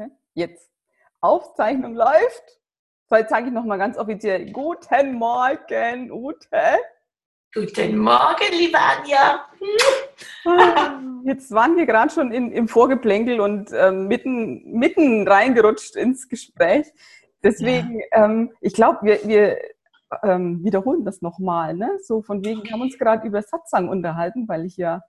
Okay, jetzt. Aufzeichnung läuft. So, jetzt sage ich nochmal ganz offiziell, guten Morgen, Ute. Guten Morgen, liebe Anja. Ah, jetzt waren wir gerade schon in, im Vorgeplänkel und ähm, mitten, mitten reingerutscht ins Gespräch. Deswegen, ja. ähm, ich glaube, wir, wir ähm, wiederholen das nochmal. Ne? So von wegen, wir haben uns gerade über Satsang unterhalten, weil ich ja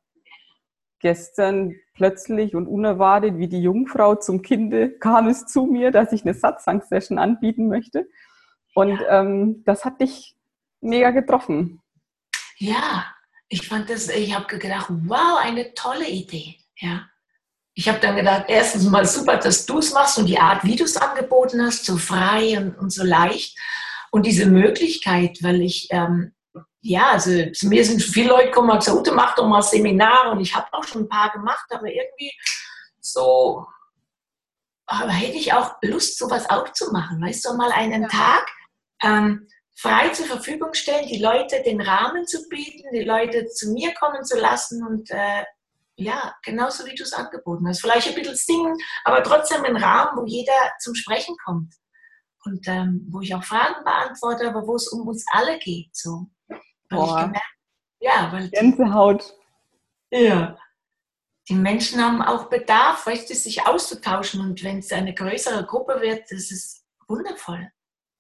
gestern plötzlich und unerwartet wie die Jungfrau zum Kinde kam es zu mir, dass ich eine Satsang-Session anbieten möchte. Und ja. ähm, das hat dich mega getroffen. Ja, ich fand das, ich habe gedacht, wow, eine tolle Idee. Ja. Ich habe dann gedacht, erstens mal super, dass du es machst und die Art, wie du es angeboten hast, so frei und, und, so leicht. Und diese Möglichkeit, weil ich ähm, ja, also zu mir sind viele Leute gekommen und gesagt, Ute, mach doch mal Seminare und ich habe auch schon ein paar gemacht, aber irgendwie so, aber hätte ich auch Lust, sowas auch zu machen. Weißt du, mal einen ja. Tag ähm, frei zur Verfügung stellen, die Leute den Rahmen zu bieten, die Leute zu mir kommen zu lassen und äh, ja, genauso wie du es angeboten hast. Vielleicht ein bisschen singen, aber trotzdem ein Rahmen, wo jeder zum Sprechen kommt. Und ähm, wo ich auch Fragen beantworte, aber wo es um uns alle geht. So. Boah. Ja, weil Gänsehaut. ja. Die Menschen haben auch Bedarf, weißt du, sich auszutauschen. Und wenn es eine größere Gruppe wird, das ist wundervoll.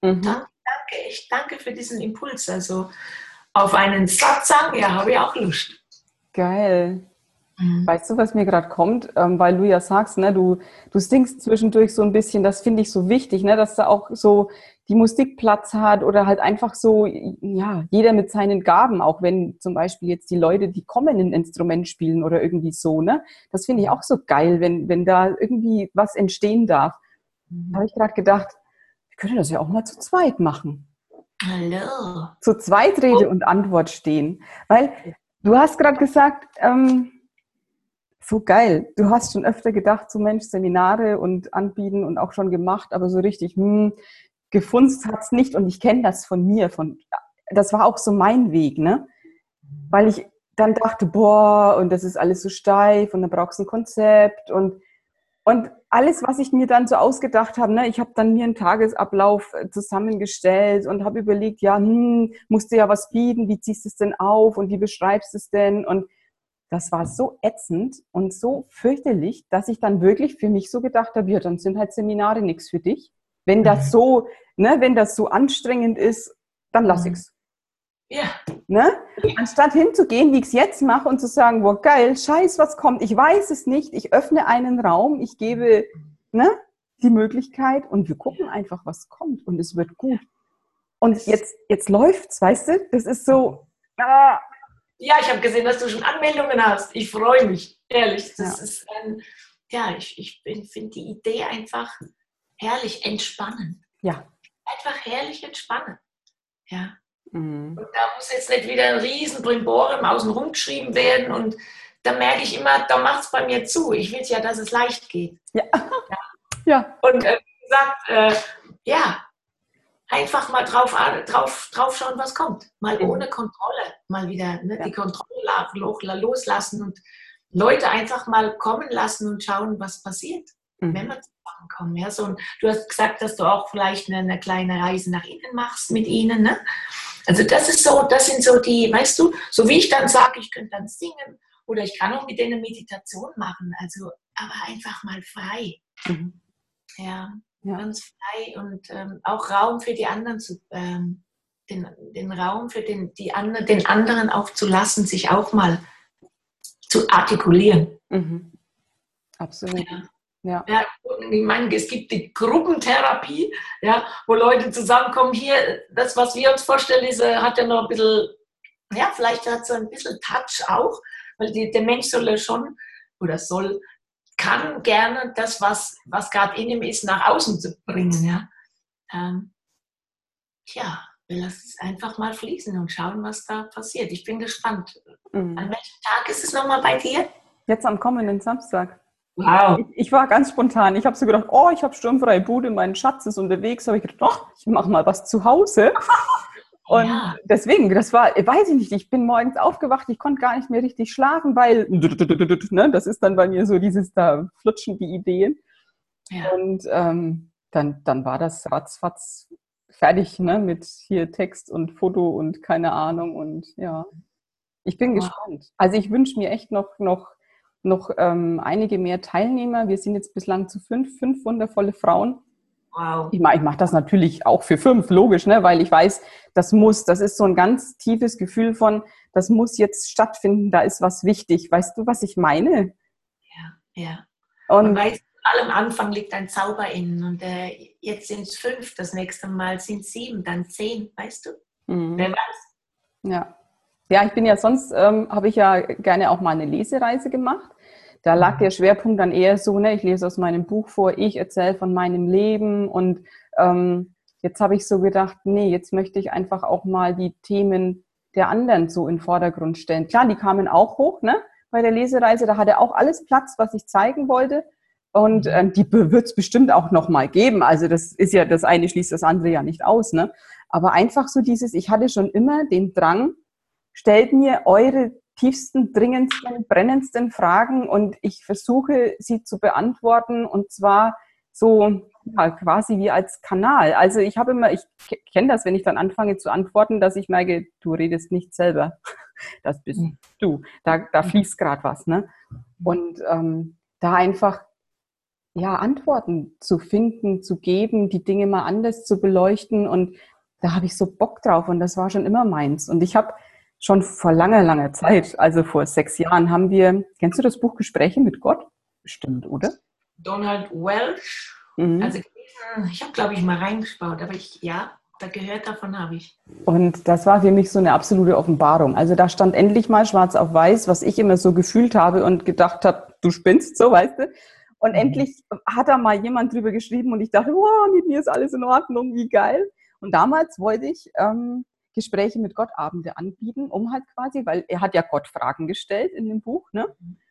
Mhm. Danke, danke, ich danke für diesen Impuls. Also auf einen Satsang, ja, habe ich auch Lust. Geil. Mhm. Weißt du, was mir gerade kommt? Ähm, weil du ja sagst, ne, du, du singst zwischendurch so ein bisschen, das finde ich so wichtig, ne, dass da auch so die Musik Platz hat oder halt einfach so, ja, jeder mit seinen Gaben, auch wenn zum Beispiel jetzt die Leute, die kommen, ein Instrument spielen oder irgendwie so, ne? Das finde ich auch so geil, wenn, wenn da irgendwie was entstehen darf. Da habe ich gerade gedacht, wir können das ja auch mal zu zweit machen. Hallo. Zu zweit Rede und Antwort stehen. Weil du hast gerade gesagt, ähm, so geil. Du hast schon öfter gedacht, so Mensch, Seminare und anbieten und auch schon gemacht, aber so richtig, hm, gefunzt hat's nicht und ich kenne das von mir. Von, das war auch so mein Weg, ne? Weil ich dann dachte, boah, und das ist alles so steif und dann brauchst du ein Konzept und, und alles, was ich mir dann so ausgedacht habe, ne, ich habe dann mir einen Tagesablauf äh, zusammengestellt und habe überlegt, ja, hm, musst du ja was bieten, wie ziehst du es denn auf und wie beschreibst du es denn? Und das war so ätzend und so fürchterlich, dass ich dann wirklich für mich so gedacht habe, ja, dann sind halt Seminare nichts für dich. Wenn das mhm. so, ne, wenn das so anstrengend ist, dann lass mhm. ich's. Ja. Ne? Anstatt hinzugehen, wie ich es jetzt mache und zu sagen, wow, geil, scheiß, was kommt, ich weiß es nicht, ich öffne einen Raum, ich gebe ne, die Möglichkeit und wir gucken einfach, was kommt und es wird gut. Und jetzt, jetzt läuft's, weißt du? Das ist so, ah, ja, ich habe gesehen, dass du schon Anmeldungen hast. Ich freue mich, ehrlich. Das ja. ist ein, ja, ich, ich finde die Idee einfach herrlich entspannen. Ja. Einfach herrlich entspannen. Ja. Mhm. Und da muss jetzt nicht wieder ein riesen Brimborium außen rumgeschrieben werden und da merke ich immer, da macht es bei mir zu. Ich will ja, dass es leicht geht. Ja. ja. ja. Und äh, wie gesagt, äh, ja, einfach mal drauf, drauf, drauf schauen, was kommt. Mal mhm. ohne Kontrolle, mal wieder ne, ja. die Kontrolle loslassen und Leute einfach mal kommen lassen und schauen, was passiert, mhm. wenn wir zusammenkommen. Ja, so, du hast gesagt, dass du auch vielleicht eine, eine, kleine Reise nach innen machst mit ihnen. Ne? Also das ist so, das sind so die, weißt du, so wie ich dann sage, ich könnte dann singen oder ich kann auch mit denen Meditation machen. Also, aber einfach mal frei. Mhm. Ja ja. ganz frei und ähm, auch Raum für die anderen zu, ähm, den, den Raum für den, die andre, den anderen auch zu lassen, sich auch mal zu artikulieren. Mhm. Absolut. Ja. Ja. ja. ich meine, es gibt die Gruppentherapie, ja, wo Leute zusammenkommen. Hier, das, was wir uns vorstellen, ist, äh, hat ja noch ein bisschen, ja, vielleicht hat so ein bisschen Touch auch, weil die, der Mensch soll ja schon oder soll kann gerne das, was, was gerade in ihm ist, nach außen zu bringen. Ja? Ähm, tja, lass es einfach mal fließen und schauen, was da passiert. Ich bin gespannt. Mhm. An welchem Tag ist es nochmal bei dir? Jetzt am kommenden Samstag. Wow. Ich, ich war ganz spontan. Ich habe so gedacht, oh, ich habe sturmfreie Bude, mein Schatz ist unterwegs. Habe ich gedacht, oh, ich mache mal was zu Hause. Und ja. deswegen, das war, weiß ich nicht, ich bin morgens aufgewacht, ich konnte gar nicht mehr richtig schlafen, weil, ne, das ist dann bei mir so dieses, da flutschen die Ideen. Ja. Und ähm, dann, dann war das ratzfatz fertig, ne? Mit hier Text und Foto und keine Ahnung und ja. Ich bin wow. gespannt. Also ich wünsche mir echt noch, noch, noch ähm, einige mehr Teilnehmer. Wir sind jetzt bislang zu fünf, fünf wundervolle Frauen. Wow. Ich mache ich mach das natürlich auch für fünf, logisch, ne? weil ich weiß, das muss, das ist so ein ganz tiefes Gefühl von, das muss jetzt stattfinden, da ist was wichtig. Weißt du, was ich meine? Ja, ja. Und, weißt, allem Anfang liegt ein Zauber innen und äh, jetzt sind es fünf, das nächste Mal sind es sieben, dann zehn, weißt du? Mhm. Wer weiß? Ja. Ja, ich bin ja sonst, ähm, habe ich ja gerne auch mal eine Lesereise gemacht. Da lag mhm. der Schwerpunkt dann eher so, ne, ich lese aus meinem Buch vor, ich erzähle von meinem Leben und ähm, jetzt habe ich so gedacht, nee, jetzt möchte ich einfach auch mal die Themen der anderen so in den Vordergrund stellen. Klar, die kamen auch hoch, ne? Bei der Lesereise, da hatte auch alles Platz, was ich zeigen wollte. Und mhm. ähm, die wird es bestimmt auch noch mal geben. Also das ist ja, das eine schließt das andere ja nicht aus. Ne? Aber einfach so dieses, ich hatte schon immer den Drang, stellt mir eure tiefsten, dringendsten, brennendsten Fragen und ich versuche sie zu beantworten und zwar so ja, quasi wie als Kanal. Also ich habe immer, ich kenne das, wenn ich dann anfange zu antworten, dass ich merke, du redest nicht selber. Das bist mhm. du. Da, da fließt gerade was. Ne? Und ähm, da einfach ja, Antworten zu finden, zu geben, die Dinge mal anders zu beleuchten. Und da habe ich so Bock drauf und das war schon immer meins. Und ich habe schon vor langer, langer Zeit, also vor sechs Jahren, haben wir, kennst du das Buch Gespräche mit Gott? Bestimmt, oder? Donald Welsh. Mhm. Also ich habe, glaube ich, mal reingeschaut, aber ich, ja, da gehört davon habe ich. Und das war für mich so eine absolute Offenbarung. Also da stand endlich mal schwarz auf weiß, was ich immer so gefühlt habe und gedacht habe, du spinnst, so weißt du. Und mhm. endlich hat da mal jemand drüber geschrieben und ich dachte, wow, mit mir ist alles in Ordnung, wie geil. Und damals wollte ich ähm, Gespräche mit Gott Abende anbieten, um halt quasi, weil er hat ja Gott Fragen gestellt in dem Buch, ne?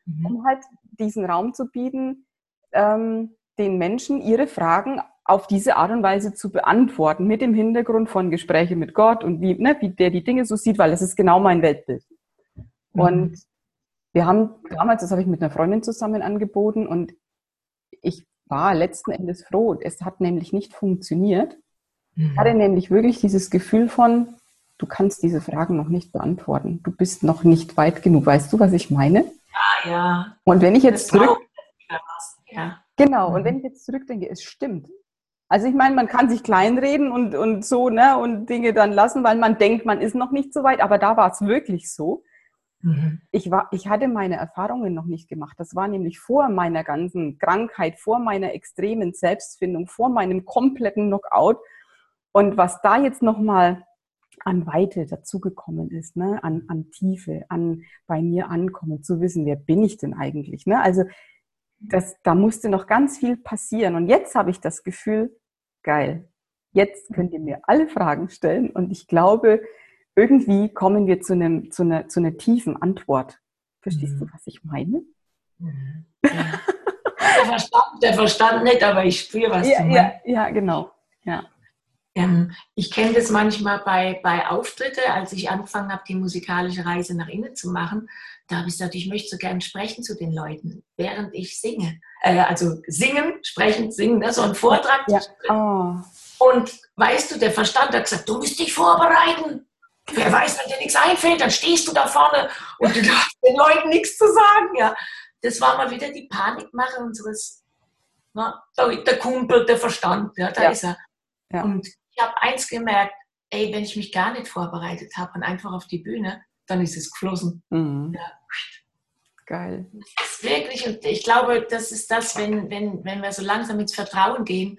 Mhm. um halt diesen Raum zu bieten, ähm, den Menschen ihre Fragen auf diese Art und Weise zu beantworten, mit dem Hintergrund von Gespräche mit Gott und wie, ne, wie der die Dinge so sieht, weil das ist genau mein Weltbild. Mhm. Und wir haben damals, das habe ich mit einer Freundin zusammen angeboten und ich war letzten Endes froh. Es hat nämlich nicht funktioniert. Mhm. Ich hatte nämlich wirklich dieses Gefühl von, du kannst diese Fragen noch nicht beantworten. Du bist noch nicht weit genug. Weißt du, was ich meine? Ja, ja. Und wenn ich jetzt zurück... Ja. Genau, und mhm. wenn ich jetzt zurückdenke, es stimmt. Also ich meine, man kann sich kleinreden und, und so, ne, und Dinge dann lassen, weil man denkt, man ist noch nicht so weit, aber da war es wirklich so. Mhm. Ich, war, ich hatte meine Erfahrungen noch nicht gemacht. Das war nämlich vor meiner ganzen Krankheit, vor meiner extremen Selbstfindung, vor meinem kompletten Knockout. Und was da jetzt nochmal an Weite dazugekommen ist, ne? an, an Tiefe, an bei mir ankommen, zu wissen, wer bin ich denn eigentlich? Ne? Also das, da musste noch ganz viel passieren. Und jetzt habe ich das Gefühl, geil, jetzt könnt ihr mir alle Fragen stellen. Und ich glaube, irgendwie kommen wir zu, einem, zu, einer, zu einer tiefen Antwort. Verstehst mhm. du, was ich meine? Mhm. Ja. der, Verstand, der Verstand nicht, aber ich spüre, was ja, du meinst. Ja, ja genau. Ja. Ähm, ich kenne das manchmal bei, bei Auftritte, als ich angefangen habe, die musikalische Reise nach innen zu machen. Da habe ich gesagt, ich möchte so gern sprechen zu den Leuten, während ich singe. Äh, also singen, sprechen, singen, ne? so ein Vortrag. Ja. Oh. Und weißt du, der Verstand hat gesagt, du musst dich vorbereiten. Wer weiß, wenn dir nichts einfällt, dann stehst du da vorne und du darfst den Leuten nichts zu sagen. Ja, das war mal wieder die Panikmache unseres, na, der Kumpel, der Verstand, ja, da ja. ist er. Ja. Und ich habe eins gemerkt, ey, wenn ich mich gar nicht vorbereitet habe und einfach auf die Bühne, dann ist es geflossen. Mhm. Ja. Geil. Das ist wirklich, und ich glaube, das ist das, wenn, wenn, wenn wir so langsam ins Vertrauen gehen,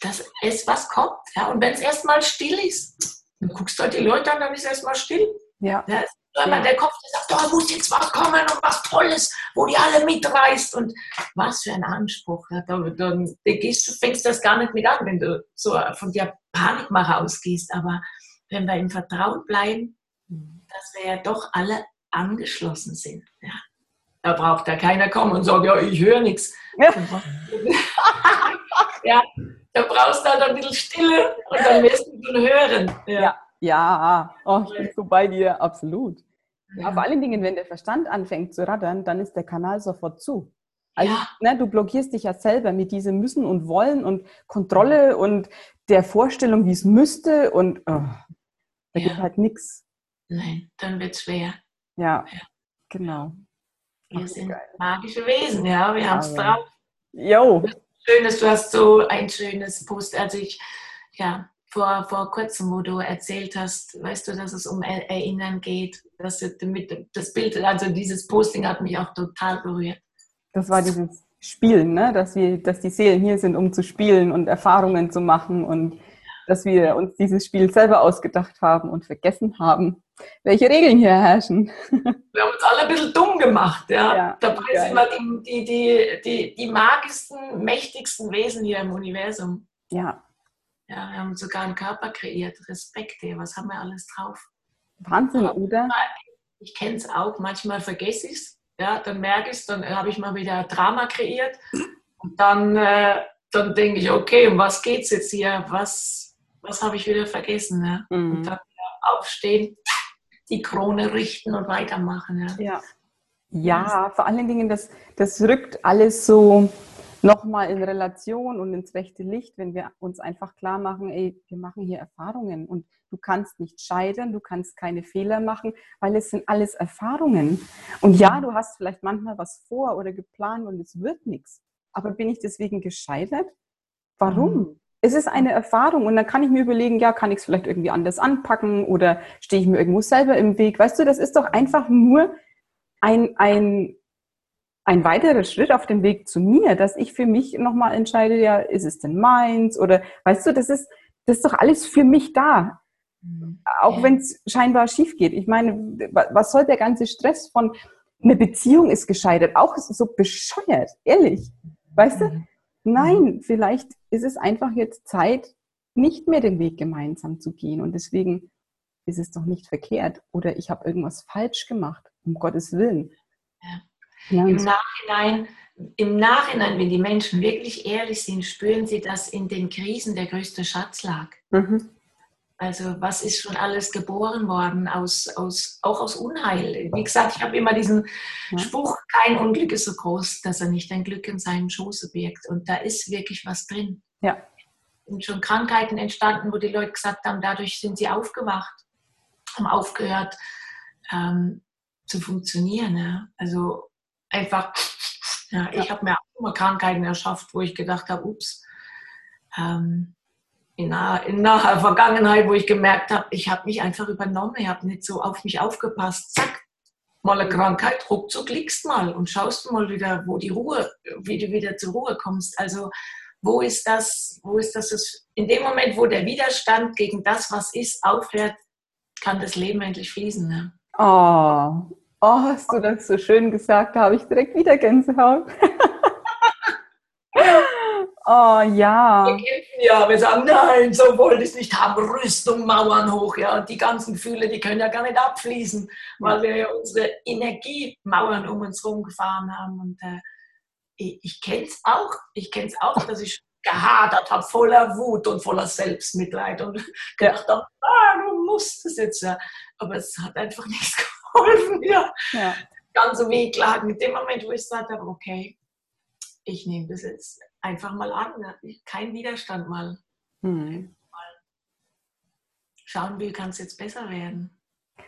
dass es was kommt. Ja? Und wenn es erstmal still ist, Du guckst halt die Leute an, dann ist erstmal still. Ja. ja ja. der Kopf, der sagt, da muss jetzt was kommen und was Tolles, wo die alle mitreißt. Und was für ein Anspruch. Ja, da, da, da gehst, du fängst das gar nicht mit an, wenn du so von der Panikmache ausgehst. Aber wenn wir im Vertrauen bleiben, dass wir ja doch alle angeschlossen sind. Ja. Da braucht da keiner kommen und sagen, ja, ich höre nichts. Ja. ja, da brauchst du halt ein bisschen Stille und dann wirst du schon hören. Ja, ja, ja. Oh, ich bin so bei dir, absolut. Ja, vor allen Dingen, wenn der Verstand anfängt zu rattern, dann ist der Kanal sofort zu. Also ja. ne, du blockierst dich ja selber mit diesem Müssen und Wollen und Kontrolle und der Vorstellung, wie es müsste und oh, da ja. geht halt nichts. Nein, dann wird es schwer. Ja, ja, genau. Wir Ach, sind geil. magische Wesen, ja, wir haben es drauf. Jo. Schönes, du hast so ein schönes Post. Also ich, ja, vor, vor kurzem, wo du erzählt hast, weißt du, dass es um Erinnern geht, dass mit, das Bild, also dieses Posting hat mich auch total berührt. Das war dieses Spielen, ne? dass, wir, dass die Seelen hier sind, um zu spielen und Erfahrungen zu machen und dass wir uns dieses Spiel selber ausgedacht haben und vergessen haben, welche Regeln hier herrschen. Wir haben uns alle ein bisschen dumm gemacht. Ja. ja Dabei sind wir die, die, die, die, die magischsten, mächtigsten Wesen hier im Universum. Ja. Ja, wir haben sogar einen Körper kreiert. Respekt, ey. was haben wir alles drauf? Wahnsinn, oder? Ich kenne es auch, manchmal vergesse ich es. Ja, dann merke ich es, dann habe ich mal wieder Drama kreiert. Und dann, äh, dann denke ich, okay, um was geht es jetzt hier? Was, was habe ich wieder vergessen? Ja? Mhm. Und dann aufstehen, die Krone richten und weitermachen. Ja, ja. ja vor allen Dingen, das, das rückt alles so nochmal in Relation und ins rechte Licht, wenn wir uns einfach klar machen, ey, wir machen hier Erfahrungen und du kannst nicht scheitern, du kannst keine Fehler machen, weil es sind alles Erfahrungen. Und ja, du hast vielleicht manchmal was vor oder geplant und es wird nichts. Aber bin ich deswegen gescheitert? Warum? Mhm. Es ist eine Erfahrung und dann kann ich mir überlegen, ja, kann ich es vielleicht irgendwie anders anpacken oder stehe ich mir irgendwo selber im Weg? Weißt du, das ist doch einfach nur ein, ein ein weiterer Schritt auf dem Weg zu mir, dass ich für mich nochmal entscheide, ja, ist es denn meins? Oder weißt du, das ist, das ist doch alles für mich da. Mhm. Auch wenn es scheinbar schief geht. Ich meine, was soll der ganze Stress von eine Beziehung ist gescheitert? Auch so bescheuert, ehrlich. Weißt du? Mhm. Nein, mhm. vielleicht ist es einfach jetzt Zeit, nicht mehr den Weg gemeinsam zu gehen. Und deswegen ist es doch nicht verkehrt. Oder ich habe irgendwas falsch gemacht, um Gottes Willen. Ja. Ja, Im Nachhinein, Im Nachhinein, wenn die Menschen wirklich ehrlich sind, spüren sie, dass in den Krisen der größte Schatz lag. Mhm. Also was ist schon alles geboren worden, aus, aus, auch aus Unheil. Wie gesagt, ich habe immer diesen ja. Spruch, kein Unglück ist so groß, dass er nicht ein Glück in seinem Schoße birgt. Und da ist wirklich was drin. Ja. Und schon Krankheiten entstanden, wo die Leute gesagt haben, dadurch sind sie aufgewacht, haben aufgehört ähm, zu funktionieren. Ja. Also einfach, ja, ich habe mir auch immer Krankheiten erschafft, wo ich gedacht habe, ups, ähm, in, naher, in naher Vergangenheit, wo ich gemerkt habe, ich habe mich einfach übernommen, ich habe nicht so auf mich aufgepasst, zack, mal eine Krankheit, ruckzuck liegst mal und schaust mal wieder, wo die Ruhe, wie du wieder zur Ruhe kommst. Also wo ist das, wo ist das, in dem Moment, wo der Widerstand gegen das, was ist, aufhört, kann das Leben endlich fließen. Ne? Oh, Oh, hast du das so schön gesagt, da habe ich direkt wieder Gänsehaut. oh ja. Wir kämpfen ja, wir sagen, nein, so wollte ich es nicht haben. Rüstung, Mauern hoch, ja. Und die ganzen Gefühle, die können ja gar nicht abfließen, weil wir ja unsere Energiemauern um uns herum gefahren haben. Und äh, ich, ich kenne es auch. Ich kenne es auch, dass ich gehadert habe, voller Wut und voller Selbstmitleid und gedacht habe, ah, du musst es jetzt. Ja. Aber es hat einfach nichts geholfen geholfen. Ja. ja. Ganze Wehklagen. In dem Moment, wo ich sagte, okay, ich nehme das jetzt einfach mal an. Kein Widerstand mal. Mhm. Schauen, wie kann es jetzt besser werden.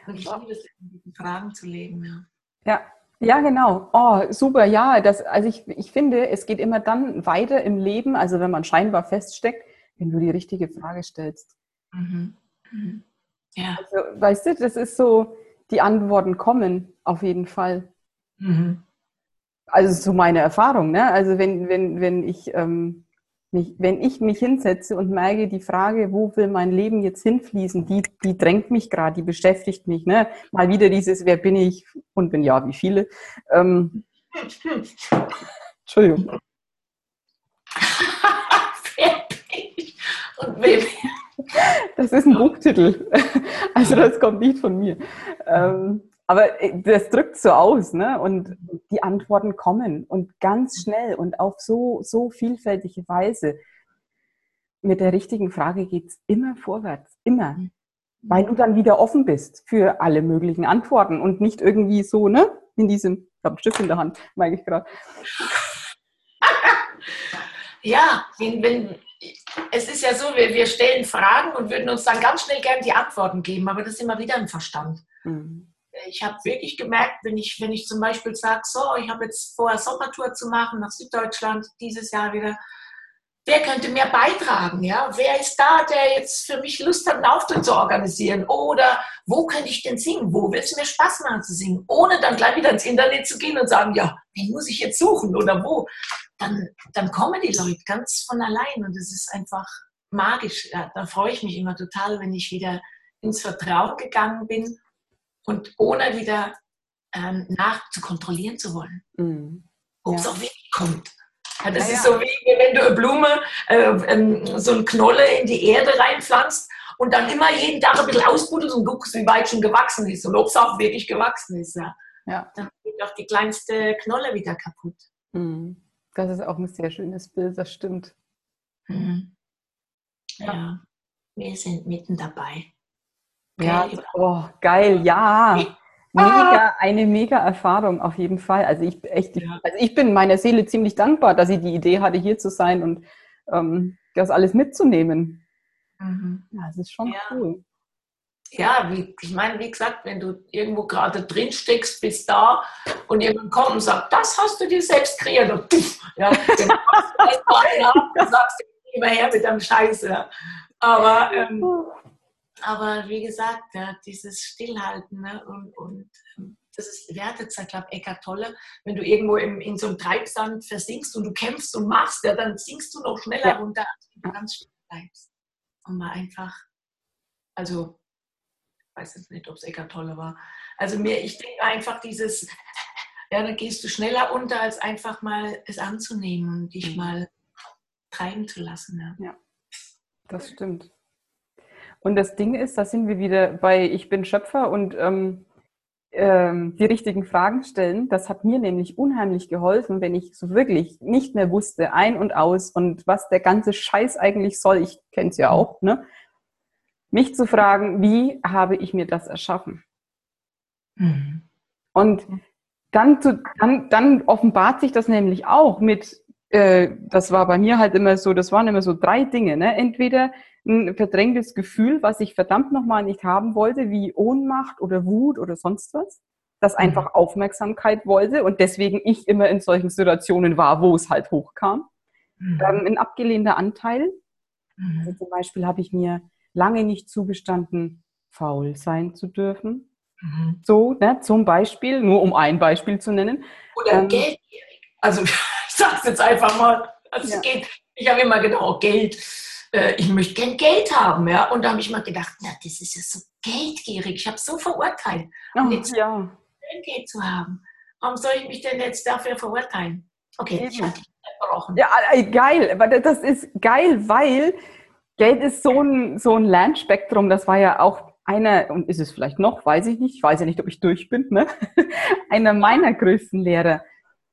Und ich liebe es, in diesen Fragen zu leben. Ja. ja. Ja, genau. Oh, super. Ja, das, also ich, ich finde, es geht immer dann weiter im Leben, also wenn man scheinbar feststeckt, wenn du die richtige Frage stellst. Mhm. Mhm. Ja. Also, weißt du, das ist so, die Antworten kommen, auf jeden Fall. Mhm. Also so meine Erfahrung. Ne? Also wenn, wenn, wenn, ich, ähm, mich, wenn ich mich hinsetze und merke, die Frage, wo will mein Leben jetzt hinfließen, die, die drängt mich gerade, die beschäftigt mich. Ne? Mal wieder dieses, wer bin ich und wenn ja, wie viele. Ähm, Entschuldigung. wer bin ich und wer bin ich? Das ist ein Buchtitel. Also das kommt nicht von mir. Ähm, aber äh, das drückt so aus, ne? Und die Antworten kommen und ganz schnell und auf so, so vielfältige Weise. Mit der richtigen Frage geht es immer vorwärts. Immer. Mhm. Weil du dann wieder offen bist für alle möglichen Antworten und nicht irgendwie so, ne? In diesem, ich habe einen Stift in der Hand, meine ich gerade ja, wenn, wenn, es ist ja so, wir, wir stellen Fragen und würden uns dann ganz schnell gern die Antworten geben, aber das ist immer wieder im Verstand. Mhm. Ich habe wirklich gemerkt, wenn ich, wenn ich zum Beispiel sage, so, ich habe jetzt vor, Sommertour zu machen nach Süddeutschland dieses Jahr wieder, wer könnte mehr beitragen? Ja? Wer ist da, der jetzt für mich Lust hat, einen Auftritt zu organisieren? Oder wo könnte ich denn singen? Wo will es mir Spaß machen zu singen? Ohne dann gleich wieder ins Internet zu gehen und sagen, ja, wen muss ich jetzt suchen oder wo? Dann, dann kommen die Leute ganz von allein und es ist einfach magisch. Ja, da freue ich mich immer total, wenn ich wieder ins Vertrauen gegangen bin und ohne wieder ähm, nach zu kontrollieren zu wollen, mhm. ob es ja. auch wirklich kommt. Ja, das ja, ist so wie wenn du eine Blume, äh, ähm, so eine Knolle in die Erde reinpflanzt und dann immer jeden Tag ein bisschen ausbuddelst und guckst, wie weit schon gewachsen ist und ob es auch wirklich gewachsen ist. Ja. ja. Dann geht auch die kleinste Knolle wieder kaputt. Mhm. Das ist auch ein sehr schönes Bild, das stimmt. Mhm. Ja. wir sind mitten dabei. Ja, oh, geil, ja. Mega, eine mega Erfahrung auf jeden Fall. Also ich echt, ja. also ich bin meiner Seele ziemlich dankbar, dass ich die Idee hatte, hier zu sein und ähm, das alles mitzunehmen. Mhm. Ja, das ist schon ja. cool. Ja, wie, ich meine, wie gesagt, wenn du irgendwo gerade drin steckst, bist da und jemand kommt und sagt, das hast du dir selbst kreiert. Und puff, ja, genau, dann sagst du immer her mit deinem Scheiß. Ja. Aber ähm, aber wie gesagt, ja, dieses Stillhalten ne, und, und ähm, das ist, wer hat jetzt, ich glaube, Eckart Tolle, wenn du irgendwo im, in so einem Treibsand versinkst und du kämpfst und machst, ja, dann sinkst du noch schneller ja. runter, als du ganz still bleibst. Und mal einfach, also, ich weiß jetzt nicht, ob es Eckart Tolle war. Also mir, ich denke einfach dieses, ja, dann gehst du schneller unter, als einfach mal es anzunehmen und dich mhm. mal treiben zu lassen. Ja, ja das stimmt. Und das Ding ist, da sind wir wieder bei Ich bin Schöpfer und ähm, ähm, die richtigen Fragen stellen. Das hat mir nämlich unheimlich geholfen, wenn ich so wirklich nicht mehr wusste, ein und aus und was der ganze Scheiß eigentlich soll. Ich kenne es ja auch, ne? Mich zu fragen, wie habe ich mir das erschaffen? Mhm. Und dann, zu, dann, dann offenbart sich das nämlich auch mit, äh, das war bei mir halt immer so, das waren immer so drei Dinge. Ne? Entweder ein verdrängtes Gefühl, was ich verdammt nochmal nicht haben wollte, wie Ohnmacht oder Wut oder sonst was, das mhm. einfach Aufmerksamkeit wollte und deswegen ich immer in solchen Situationen war, wo es halt hochkam. Mhm. Ähm, ein abgelehnter Anteil. Mhm. Also zum Beispiel habe ich mir lange nicht zugestanden, faul sein zu dürfen. Mhm. So, ne, zum Beispiel, nur um ein Beispiel zu nennen. Oder ähm, Geld. Also ich sage es jetzt einfach mal. Also ja. geht, ich habe immer gedacht, oh, Geld äh, ich möchte gern Geld haben. Ja? Und da habe ich mal gedacht, na, das ist ja so geldgierig. Ich habe so verurteilt. Und jetzt ja. Geld zu haben. Warum soll ich mich denn jetzt dafür verurteilen? Okay, Eben. ich habe verbrochen. Ja, äh, geil. Das ist geil, weil Geld ist so ein, so ein Lernspektrum. Das war ja auch einer, und ist es vielleicht noch, weiß ich nicht, ich weiß ja nicht, ob ich durch bin, ne? einer meiner größten Lehrer.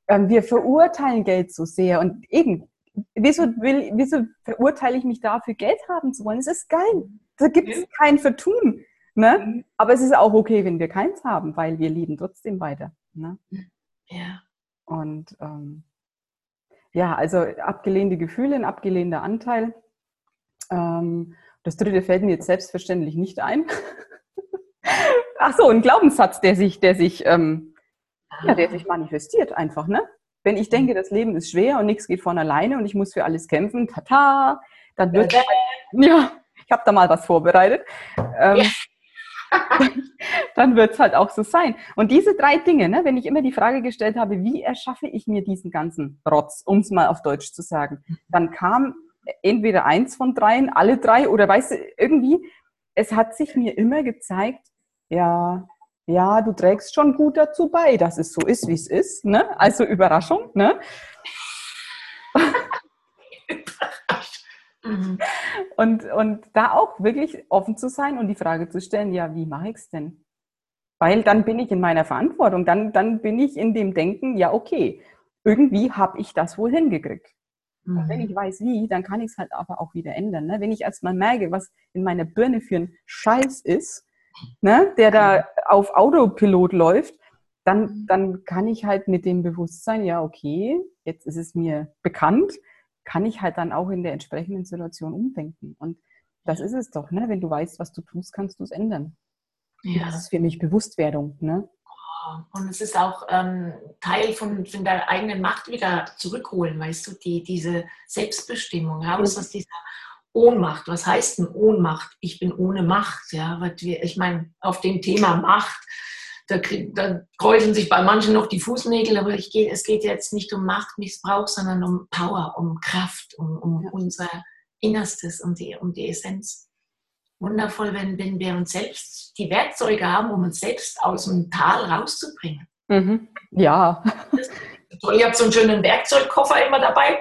Ähm, wir verurteilen Geld so sehr und eben, wieso, will, wieso verurteile ich mich dafür, Geld haben zu wollen? Es ist geil. Da gibt es kein Vertun. Ne? Mhm. Aber es ist auch okay, wenn wir keins haben, weil wir lieben trotzdem weiter. Ne? Ja. Und ähm, ja, also abgelehnte Gefühle, ein abgelehnter Anteil. Ähm, das dritte fällt mir jetzt selbstverständlich nicht ein. Ach so, ein Glaubenssatz, der sich, der sich, ähm, ja, der sich manifestiert einfach, ne? Wenn ich denke, das Leben ist schwer und nichts geht von alleine und ich muss für alles kämpfen, tata, dann wird ja, ja ich habe da mal was vorbereitet. Ähm, ja. dann wird es halt auch so sein. Und diese drei Dinge, ne, wenn ich immer die Frage gestellt habe, wie erschaffe ich mir diesen ganzen Rotz, um es mal auf Deutsch zu sagen, dann kam entweder eins von dreien, alle drei oder weißt du, irgendwie, es hat sich mir immer gezeigt, ja, ja, du trägst schon gut dazu bei, dass es so ist, wie es ist. Ne? Also Überraschung. Ne? und, und da auch wirklich offen zu sein und die Frage zu stellen, ja, wie mache ich es denn? Weil dann bin ich in meiner Verantwortung, dann, dann bin ich in dem Denken, ja, okay, irgendwie habe ich das wohl hingekriegt. Mhm. Und wenn ich weiß wie, dann kann ich es halt aber auch wieder ändern. Ne? Wenn ich erstmal merke, was in meiner Birne für ein Scheiß ist, ne, der da auf Autopilot läuft, dann, mhm. dann kann ich halt mit dem Bewusstsein, ja, okay, jetzt ist es mir bekannt, kann ich halt dann auch in der entsprechenden Situation umdenken. Und das ist es doch, ne? Wenn du weißt, was du tust, kannst du es ändern. Ja. Das ist für mich Bewusstwerdung, ne? Und es ist auch ähm, Teil von, von, der eigenen Macht wieder zurückholen, weißt du, die, diese Selbstbestimmung, ja, aus dieser Ohnmacht, was heißt denn Ohnmacht? Ich bin ohne Macht, ja, wir, ich meine, auf dem Thema Macht, da, da kräuseln sich bei manchen noch die Fußnägel, aber geh, es geht jetzt nicht um Machtmissbrauch, sondern um Power, um Kraft, um, um unser Innerstes, um die, um die Essenz wundervoll, wenn, wenn wir uns selbst die Werkzeuge haben, um uns selbst aus dem Tal rauszubringen. Mhm. Ja. Toll, ich habe so einen schönen Werkzeugkoffer immer dabei.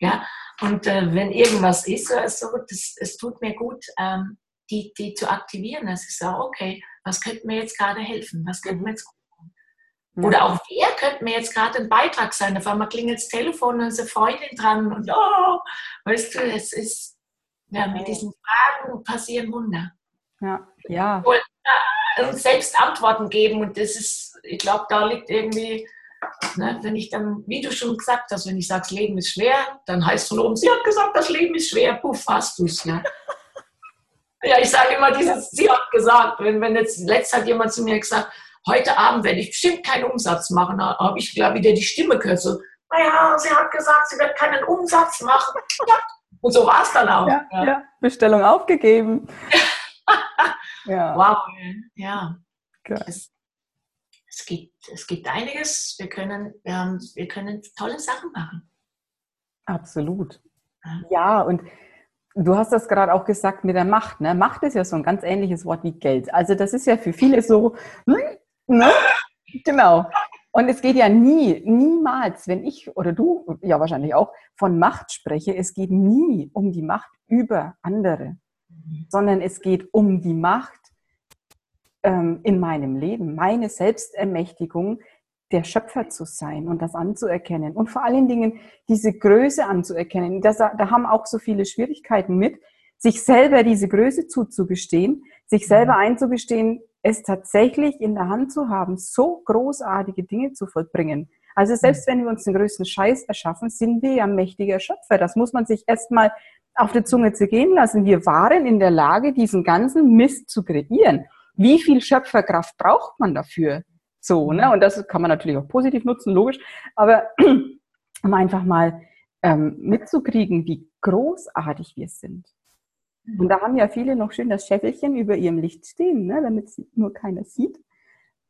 Ja, und äh, wenn irgendwas ist, also, das, es tut mir gut, ähm, die, die zu aktivieren. Das ist auch okay, was könnte mir jetzt gerade helfen? Was könnte mir jetzt gut tun? Oder auch wer könnte mir jetzt gerade ein Beitrag sein? Auf einmal klingelt das Telefon und ist eine Freundin dran und oh, weißt du, es ist ja, mit diesen Fragen passieren Wunder. Ja, ja. Und äh, selbst Antworten geben und das ist, ich glaube, da liegt irgendwie, ne, wenn ich dann, wie du schon gesagt hast, wenn ich sage, das Leben ist schwer, dann heißt von oben, sie hat gesagt, das Leben ist schwer, puff, hast du es. Ne? ja, ich sage immer dieses, sie hat gesagt, wenn, wenn jetzt letztes hat jemand zu mir gesagt, heute Abend werde ich bestimmt keinen Umsatz machen, habe ich, glaube wieder die Stimme gehört, so, naja, sie hat gesagt, sie wird keinen Umsatz machen. Ja, und so war es dann auch. Ja, ja. ja. Bestellung aufgegeben. ja. Wow, ja. Es, es, gibt, es gibt einiges. Wir können, haben, wir können tolle Sachen machen. Absolut. Ja, und du hast das gerade auch gesagt mit der Macht. Ne? Macht ist ja so ein ganz ähnliches Wort wie Geld. Also das ist ja für viele so, hm, ne? genau. Und es geht ja nie, niemals, wenn ich oder du, ja wahrscheinlich auch, von Macht spreche, es geht nie um die Macht über andere, mhm. sondern es geht um die Macht ähm, in meinem Leben, meine Selbstermächtigung, der Schöpfer zu sein und das anzuerkennen und vor allen Dingen diese Größe anzuerkennen. Das, da haben auch so viele Schwierigkeiten mit, sich selber diese Größe zuzugestehen, sich selber mhm. einzugestehen, es tatsächlich in der Hand zu haben, so großartige Dinge zu vollbringen. Also selbst wenn wir uns den größten Scheiß erschaffen, sind wir ja mächtiger Schöpfer. Das muss man sich erstmal auf der Zunge zergehen lassen. Wir waren in der Lage, diesen ganzen Mist zu kreieren. Wie viel Schöpferkraft braucht man dafür? So, ne? Und das kann man natürlich auch positiv nutzen, logisch. Aber um einfach mal ähm, mitzukriegen, wie großartig wir sind. Und da haben ja viele noch schön das Schäffelchen über ihrem Licht stehen, ne, damit es nur keiner sieht.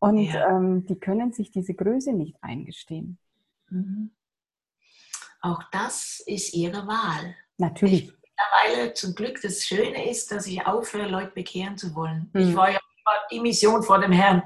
Und ja. ähm, die können sich diese Größe nicht eingestehen. Mhm. Auch das ist ihre Wahl. Natürlich. Ich, mittlerweile zum Glück das Schöne ist, dass ich aufhöre, Leute bekehren zu wollen. Mhm. Ich war ja die Mission vor dem Herrn.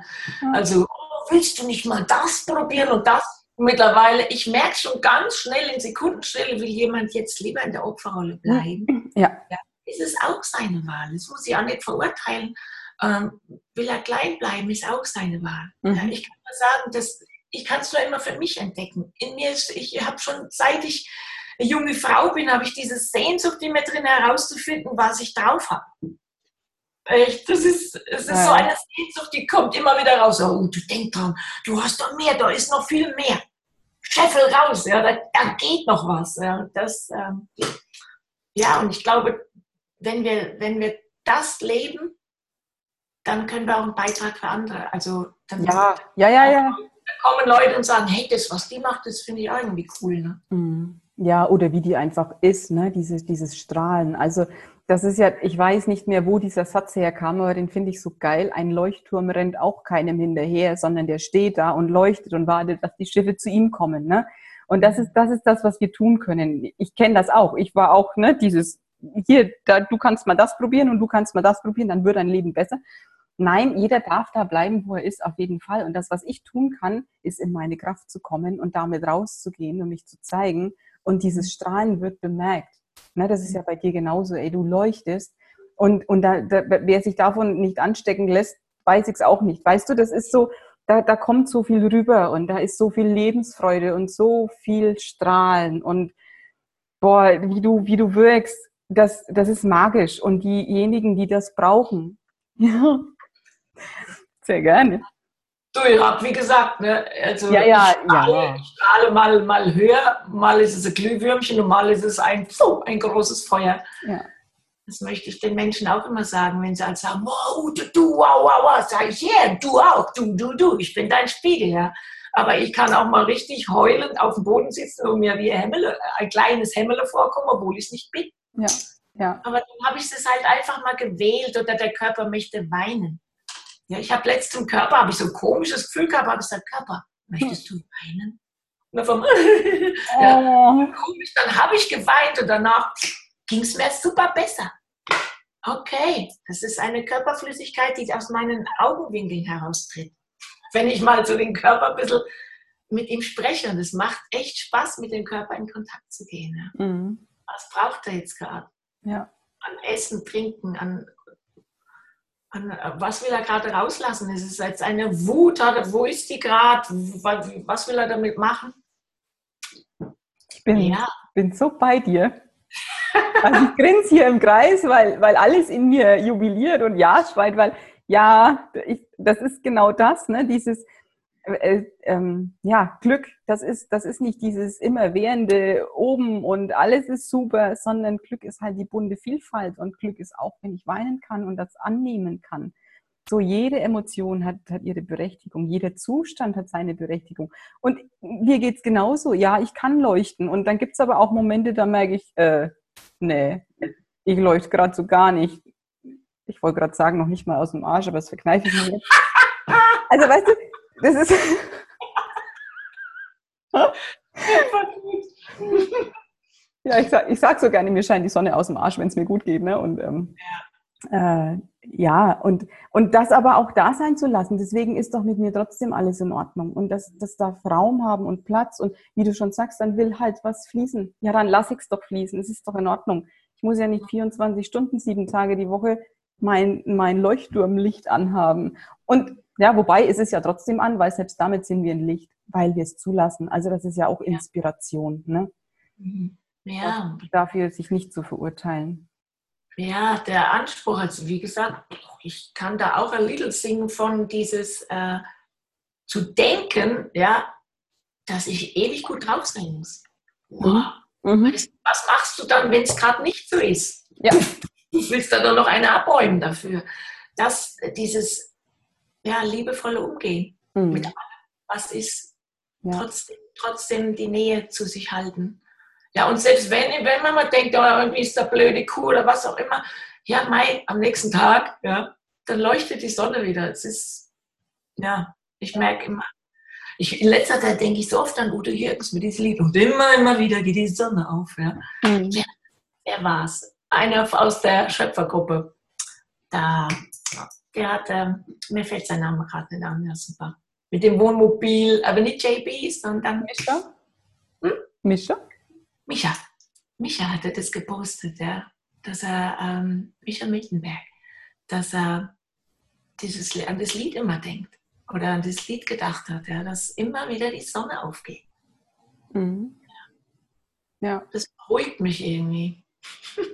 Also, oh, willst du nicht mal das probieren und das? mittlerweile, ich merke schon ganz schnell in Sekundenstelle, will jemand jetzt lieber in der Opferrolle bleiben. Ja. ja ist es auch seine Wahl. Das muss ich auch nicht verurteilen. Ähm, will er klein bleiben, ist auch seine Wahl. Mhm. Ja, ich kann nur sagen, dass ich kann es nur immer für mich entdecken. In mir ist, ich habe schon seit ich eine junge Frau bin, habe ich diese Sehnsucht in mir drin herauszufinden, was ich drauf habe. Echt, das ist, es ist ja. so eine Sehnsucht, die kommt immer wieder raus. Oh, du denk dran, du hast doch mehr, da ist noch viel mehr. Scheffel raus, ja, da, da geht noch was. Ja, das, ähm, ja, und ich glaube, wenn wir, wenn wir das leben, dann können wir auch einen Beitrag für andere. Also dann ja, ja, ja, ja. kommen Leute und sagen, hey, das, was die macht, das finde ich irgendwie cool. Ne? Mhm. Ja, oder wie die einfach ist, ne? dieses, dieses Strahlen. Also das ist ja, ich weiß nicht mehr, wo dieser Satz herkam, aber den finde ich so geil. Ein Leuchtturm rennt auch keinem hinterher, sondern der steht da und leuchtet und wartet, dass die Schiffe zu ihm kommen. Ne? Und das ist, das ist das, was wir tun können. Ich kenne das auch. Ich war auch, ne, dieses hier, da, du kannst mal das probieren und du kannst mal das probieren, dann wird dein Leben besser. Nein, jeder darf da bleiben, wo er ist, auf jeden Fall. Und das, was ich tun kann, ist in meine Kraft zu kommen und damit rauszugehen und mich zu zeigen. Und dieses Strahlen wird bemerkt. Ne, das ist ja bei dir genauso, ey, du leuchtest. Und, und da, da, wer sich davon nicht anstecken lässt, weiß ich es auch nicht. Weißt du, das ist so, da, da kommt so viel rüber und da ist so viel Lebensfreude und so viel Strahlen und boah, wie du, wie du wirkst, das, das ist magisch. Und diejenigen, die das brauchen, ja, sehr gerne. Du, ich habe, wie gesagt, ne, also Ja, ja, ich, strahle, ja. ich strahle mal, mal höher, mal ist es ein Glühwürmchen und mal ist es ein, puh, ein großes Feuer. Ja. Das möchte ich den Menschen auch immer sagen, wenn sie halt sagen, wow, Ute, du, wow, wow, wow, sag ich, yeah, du auch, du, du, du, ich bin dein Spiegel, ja. Aber ich kann auch mal richtig heulend auf dem Boden sitzen und mir wie ein, Hemmele, ein kleines Hemmele vorkommen, obwohl ich es nicht bin. Ja. Ja. Aber dann habe ich es halt einfach mal gewählt oder der Körper möchte weinen. Ja, ich habe letztens im Körper, habe ich so ein komisches Gefühl gehabt, habe ich gesagt, Körper, möchtest du weinen? Und einmal, ja, Oh. komisch, dann habe ich geweint und danach ging es mir super besser. Okay, das ist eine Körperflüssigkeit, die aus meinen Augenwinkeln heraustritt. Wenn ich mal so den Körper ein bisschen mit ihm spreche und es macht echt Spaß, mit dem Körper in Kontakt zu gehen. Ja. Mhm. Was braucht er jetzt gerade? Ja. An Essen, Trinken, an, was will er gerade rauslassen? Ist es jetzt eine Wut? Wo ist die gerade? Was will er damit machen? Ich bin, Ja, bin so bei dir. Also ich grinse hier im Kreis, weil, weil alles in mir jubiliert und ja schreit, weil ja, ich, das ist genau das, ne? Dieses äh, ähm, ja, Glück, das ist, das ist nicht dieses immerwährende oben und alles ist super, sondern Glück ist halt die bunte Vielfalt und Glück ist auch, wenn ich weinen kann und das annehmen kann. So jede Emotion hat, hat ihre Berechtigung, jeder Zustand hat seine Berechtigung. Und mir geht's genauso. Ja, ich kann leuchten. Und dann gibt's aber auch Momente, da merke ich, äh, nee, ich leuchte gerade so gar nicht. Ich wollte gerade sagen, noch nicht mal aus dem Arsch, aber das verkneife ich mir jetzt. Also weißt du, das ist. ja, ich sag, ich sag so gerne, mir scheint die Sonne aus dem Arsch, wenn es mir gut geht. Ne? Und ähm, ja, äh, ja und, und das aber auch da sein zu lassen. Deswegen ist doch mit mir trotzdem alles in Ordnung. Und das, das darf Raum haben und Platz. Und wie du schon sagst, dann will halt was fließen. Ja, dann lass ich es doch fließen. Es ist doch in Ordnung. Ich muss ja nicht 24 Stunden, sieben Tage die Woche mein, mein Leuchtturmlicht anhaben. Und ja, wobei ist es ja trotzdem an, weil selbst damit sind wir ein Licht, weil wir es zulassen. Also das ist ja auch Inspiration, ne? ja, Dafür sich nicht zu verurteilen. ja, der Anspruch, also wie gesagt, ich kann da auch ein Lied singen von dieses äh, zu denken, ja, dass ich ewig gut drauf sein muss. Wow. Mhm. Was machst du dann, wenn es gerade nicht so ist? Ja. Du willst da doch noch eine abräumen dafür. Das, dieses ja, liebevolle Umgehen mit Mhm. allem, was ist, Ja. trotzdem, trotzdem die Nähe zu sich halten. Ja, und selbst wenn, wenn man mal denkt, oh, irgendwie ist da blöde Kuh oder was auch immer, ja, Mai, am nächsten Tag, ja, dann leuchtet die Sonne wieder. Es ist, ja, ich merke immer, ich, in letzter Zeit denke ich so oft an Udo Jürgens mit diesem Lied und immer, immer wieder geht die Sonne auf. Ja. Mhm. Wer war's? Einer aus der Schöpfergruppe. Da, der hat, ähm, mir fällt sein Name gerade nicht an, ja, super. Mit dem Wohnmobil, aber nicht JB, sondern Mischa? Hm? Mischa? Micha. Micha hatte das gepostet, ja, dass er, ähm, Micha Mittenberg, dass er dieses, an das Lied immer denkt oder an das Lied gedacht hat, ja, dass immer wieder die Sonne aufgeht. Mhm. Ja. Das beruhigt mich irgendwie.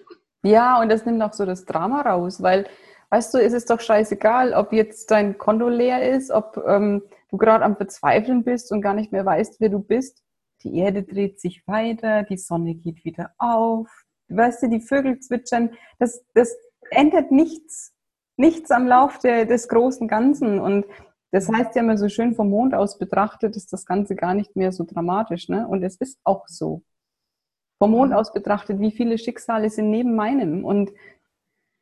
Ja, und das nimmt auch so das Drama raus, weil, weißt du, es ist doch scheißegal, ob jetzt dein Konto leer ist, ob ähm, du gerade am Verzweifeln bist und gar nicht mehr weißt, wer du bist. Die Erde dreht sich weiter, die Sonne geht wieder auf. Weißt du, die Vögel zwitschern. Das, das ändert nichts, nichts am Lauf der, des großen Ganzen. Und das heißt ja immer so schön vom Mond aus betrachtet, ist das Ganze gar nicht mehr so dramatisch. Ne? Und es ist auch so vom Mond aus betrachtet, wie viele Schicksale sind neben meinem und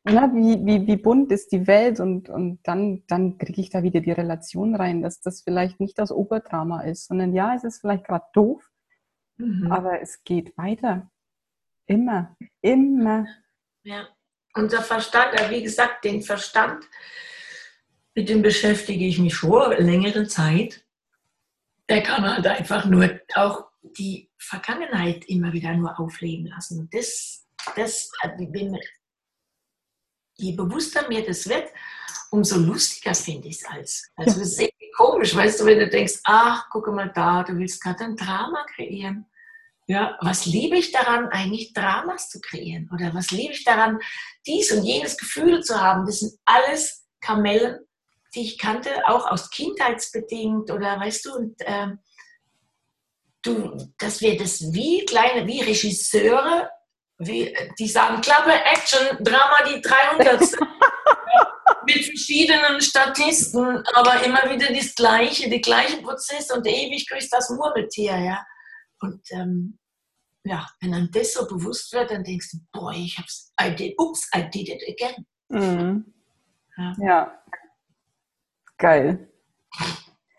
na, wie, wie, wie bunt ist die Welt und, und dann, dann kriege ich da wieder die Relation rein, dass das vielleicht nicht das Oberdrama ist, sondern ja, es ist vielleicht gerade doof, Mhm. aber es geht weiter. Immer, immer. Ja. Unser Verstand, äh, wie gesagt, den Verstand, mit dem beschäftige ich mich schon längere Zeit. Der kann halt einfach nur auch die Vergangenheit immer wieder nur aufleben lassen. Das, das, je bewusster mir das wird, umso lustiger finde ich es als. Also es ist komisch, weißt du, wenn du denkst, ach, guck mal da, du willst gerade ein Drama kreieren. Ja, was liebe ich daran, eigentlich Dramas zu kreieren? Oder was liebe ich daran, dies und jenes Gefühl zu haben? Das sind alles Kamellen die ich kannte, auch aus Kindheitsbedingt oder weißt du, und ähm, du, dass wir das wie kleine, wie Regisseure, wie, die sagen, Klappe, Action, Drama, die 300. mit verschiedenen Statisten, aber immer wieder das Gleiche, die gleichen Prozesse und ewig grüßt das Murmeltier, ja. Und ähm, ja, wenn einem das so bewusst wird, dann denkst du, boy, ich hab's, I did, oops, I did it again. Mhm. Ja. ja. Geil.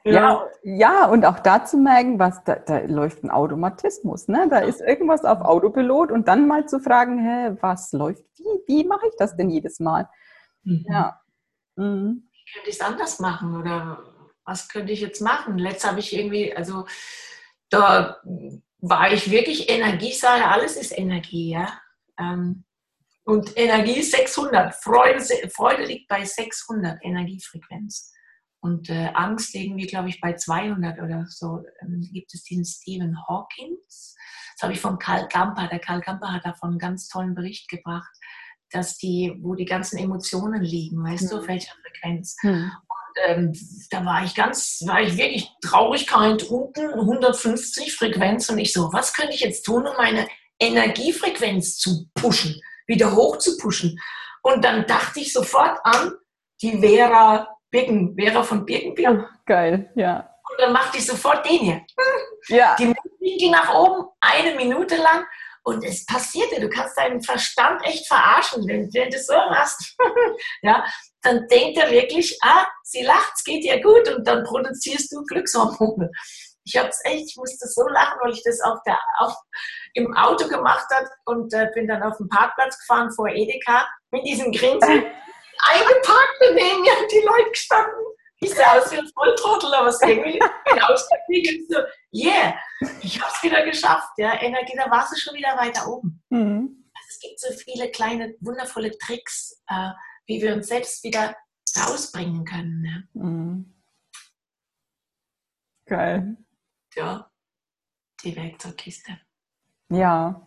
Ja. ja, und auch da zu merken, was da, da läuft ein Automatismus, ne? Da ist irgendwas auf Autopilot und dann mal zu fragen, hä, was läuft, wie, wie mache ich das denn jedes Mal? Mhm. Ja. Mhm. Könnte ich es anders machen oder was könnte ich jetzt machen? Letzt habe ich irgendwie, also da war ich wirklich Energiesache, alles ist Energie, ja. Ähm, und Energie ist 600, Freude, Freude liegt bei 600 Energiefrequenz. Und äh, Angst irgendwie, glaube ich, bei 200 oder so. Ähm, gibt es diesen Stephen Hawkins. Das habe ich von Karl Gamper. Der Karl Gamper hat davon einen ganz tollen Bericht gebracht, dass die, wo die ganzen Emotionen liegen, weißt mhm. du, auf welcher Frequenz. Mhm. Und ähm, da war ich ganz, war ich wirklich Traurigkeit unten, 150 Frequenz. Und ich so, was könnte ich jetzt tun, um meine Energiefrequenz zu pushen, wieder hoch zu pushen? Und dann dachte ich sofort an die Vera Birken, Vera von Birkenbier. Ja, geil, ja. Und dann machte ich sofort den hier. Ja. Die ging nach oben, eine Minute lang. Und es passierte, du kannst deinen Verstand echt verarschen, wenn, wenn du das so machst. ja, dann denkt er wirklich, ah, sie lacht, es geht ihr gut und dann produzierst du Glückshormone. Ich habe es echt, ich musste so lachen, weil ich das auf der, auf, im Auto gemacht habe und äh, bin dann auf den Parkplatz gefahren vor Edeka mit diesem Grinsen eingeparkt und neben mir haben die Leute gestanden. Ich sah aus wie ein Volltrottel, aber es irgendwie ausgekriegt. So, yeah, ich habe es wieder geschafft. Ja, Energie, da war sie schon wieder weiter oben. Mhm. Also es gibt so viele kleine, wundervolle Tricks, äh, wie wir uns selbst wieder rausbringen können. Ja. Mhm. Geil. Ja, die Werkzeugkiste. Ja,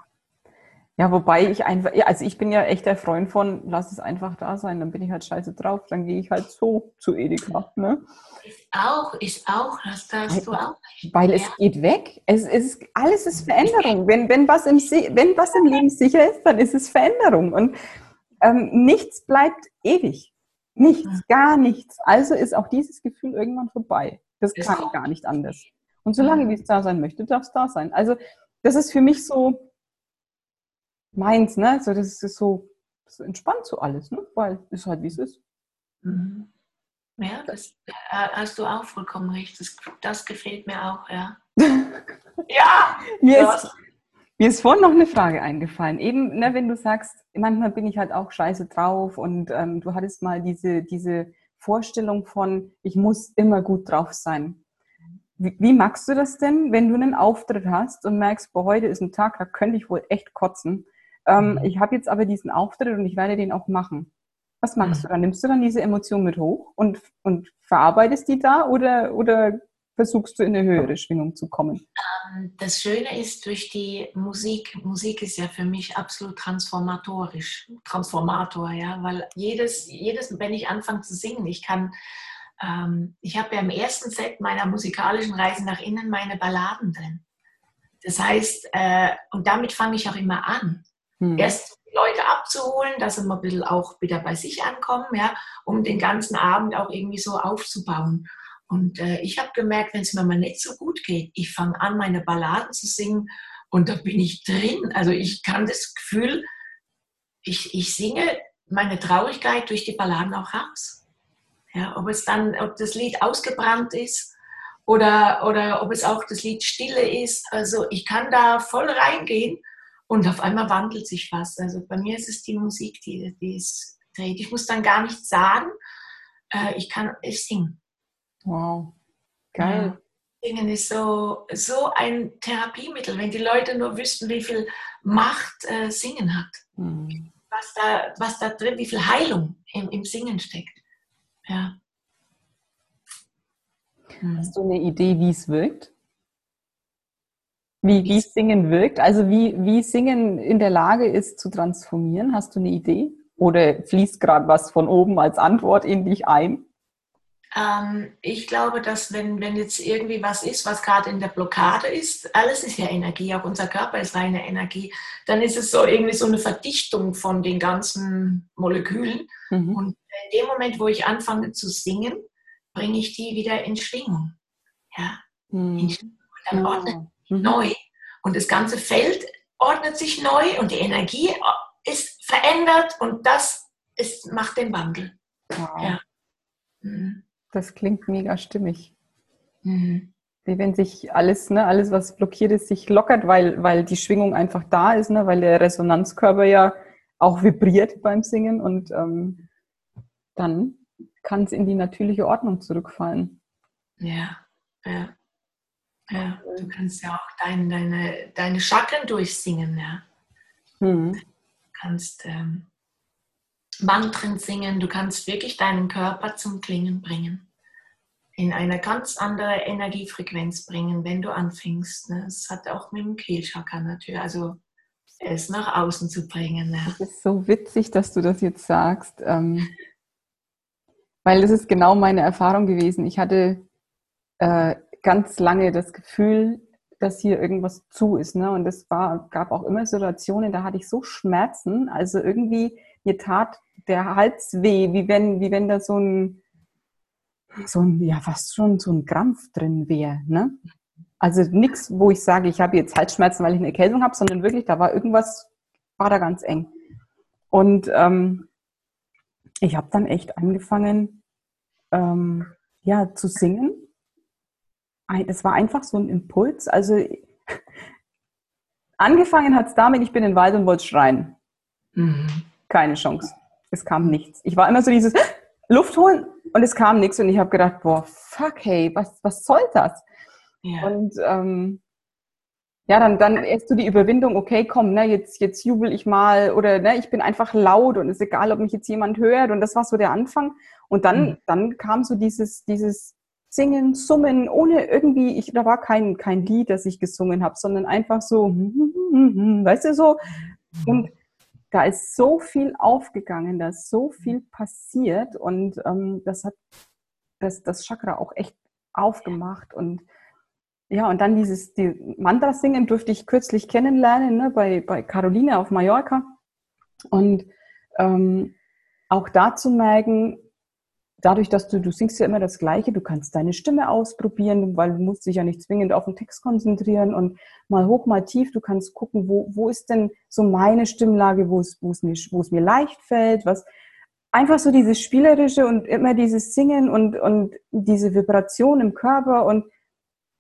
ja, wobei ich einfach, ja, also ich bin ja echt der Freund von, lass es einfach da sein, dann bin ich halt scheiße drauf, dann gehe ich halt so zu Edeka. Ne? Ist auch, ist auch, das hast du auch. Weil ja. es geht weg. Es, ist, alles ist Veränderung. Wenn, wenn, was im, wenn was im Leben sicher ist, dann ist es Veränderung. Und ähm, nichts bleibt ewig. Nichts, gar nichts. Also ist auch dieses Gefühl irgendwann vorbei. Das kann gar nicht anders. Und solange wie es da sein möchte, darf es da sein. Also das ist für mich so, meins, ne? So, das ist so, das entspannt so alles, ne? Weil es halt wie es ist. Mhm. Ja, das äh, hast du auch vollkommen recht. Das, das gefällt mir auch, ja. ja! Mir, ja. Ist, mir ist vorhin noch eine Frage eingefallen. Eben, ne, wenn du sagst, manchmal bin ich halt auch scheiße drauf und ähm, du hattest mal diese, diese Vorstellung von, ich muss immer gut drauf sein. Wie, wie magst du das denn, wenn du einen Auftritt hast und merkst, boah, heute ist ein Tag, da könnte ich wohl echt kotzen. Ähm, mhm. Ich habe jetzt aber diesen Auftritt und ich werde den auch machen. Was machst mhm. du dann? Nimmst du dann diese Emotion mit hoch und, und verarbeitest die da oder, oder versuchst du in eine höhere Schwingung zu kommen? Ähm, das Schöne ist durch die Musik, Musik ist ja für mich absolut transformatorisch, Transformator, ja, weil jedes, jedes, wenn ich anfange zu singen, ich kann, ähm, ich habe ja im ersten Set meiner musikalischen Reise nach innen meine Balladen drin. Das heißt, äh, und damit fange ich auch immer an. Hm. Erst die Leute abzuholen, dass sie mal ein bisschen auch wieder bei sich ankommen, ja, um den ganzen Abend auch irgendwie so aufzubauen. Und äh, ich habe gemerkt, wenn es mir mal nicht so gut geht, ich fange an, meine Balladen zu singen und da bin ich drin. Also ich kann das Gefühl, ich, ich singe meine Traurigkeit durch die Balladen auch raus. Ja, ob es dann, ob das Lied ausgebrannt ist oder, oder ob es auch das Lied Stille ist. Also ich kann da voll reingehen und auf einmal wandelt sich was. Also bei mir ist es die Musik, die, die es dreht. Ich muss dann gar nichts sagen. Äh, ich kann, ich singe. Wow. Geil. Singen ist so, so ein Therapiemittel, wenn die Leute nur wüssten, wie viel Macht äh, Singen hat. Mhm. Was, da, was da drin, wie viel Heilung im, im Singen steckt. Ja. Hast du eine Idee, wie es wirkt? Wie, wie Singen wirkt, also wie, wie Singen in der Lage ist zu transformieren. Hast du eine Idee? Oder fließt gerade was von oben als Antwort in dich ein? Ähm, ich glaube, dass wenn, wenn jetzt irgendwie was ist, was gerade in der Blockade ist, alles ist ja Energie, auch unser Körper ist reine Energie, dann ist es so irgendwie so eine Verdichtung von den ganzen Molekülen. Mhm. Und in dem Moment, wo ich anfange zu singen, bringe ich die wieder in Schwingung. Ja, mhm. in Schwingung. Dann genau. Mhm. neu. Und das ganze Feld ordnet sich neu und die Energie ist verändert und das ist, macht den Wandel. Wow. Ja. Mhm. Das klingt mega stimmig. Mhm. Wie wenn sich alles, ne, alles, was blockiert ist, sich lockert, weil, weil die Schwingung einfach da ist, ne, weil der Resonanzkörper ja auch vibriert beim Singen und ähm, dann kann es in die natürliche Ordnung zurückfallen. Ja, ja. Ja, du kannst ja auch dein, deine, deine Chakren durchsingen, ja. Mhm. Du kannst ähm, Mantren singen, du kannst wirklich deinen Körper zum Klingen bringen in eine ganz andere Energiefrequenz bringen, wenn du anfängst. Ne? Es hat auch mit dem Kehlchakra natürlich, also es nach außen zu bringen. Ne? Das ist so witzig, dass du das jetzt sagst, ähm, weil das ist genau meine Erfahrung gewesen. Ich hatte äh, ganz lange das Gefühl, dass hier irgendwas zu ist. Ne? Und es gab auch immer Situationen, da hatte ich so Schmerzen. Also irgendwie, mir tat der Hals weh, wie wenn, wie wenn da so ein so ein, ja, fast schon so ein Krampf drin wäre. Ne? Also nichts, wo ich sage, ich habe jetzt Halsschmerzen, weil ich eine Erkältung habe, sondern wirklich, da war irgendwas, war da ganz eng. Und ähm, ich habe dann echt angefangen, ähm, ja, zu singen. Es war einfach so ein Impuls. Also angefangen hat es damit, ich bin in den Wald und wollte schreien. Mhm. Keine Chance. Es kam nichts. Ich war immer so dieses Luft holen und es kam nichts und ich habe gedacht, boah, fuck, hey, was, was soll das? Ja. Und ähm, ja, dann, dann erst du die Überwindung, okay, komm, ne, jetzt, jetzt jubel ich mal oder ne, ich bin einfach laut und es ist egal, ob mich jetzt jemand hört und das war so der Anfang. Und dann, mhm. dann kam so dieses, dieses Singen, Summen, ohne irgendwie, ich, da war kein, kein Lied, das ich gesungen habe, sondern einfach so, weißt du, so. Und da ist so viel aufgegangen, da ist so viel passiert und ähm, das hat das, das Chakra auch echt aufgemacht und ja, und dann dieses die Mantra singen durfte ich kürzlich kennenlernen ne, bei, bei Caroline auf Mallorca und ähm, auch da zu merken, dadurch, dass du, du singst ja immer das Gleiche, du kannst deine Stimme ausprobieren, weil du musst dich ja nicht zwingend auf den Text konzentrieren und mal hoch, mal tief, du kannst gucken, wo, wo ist denn so meine Stimmlage, wo es, wo es mir, wo es mir leicht fällt, was, einfach so dieses Spielerische und immer dieses Singen und, und diese Vibration im Körper und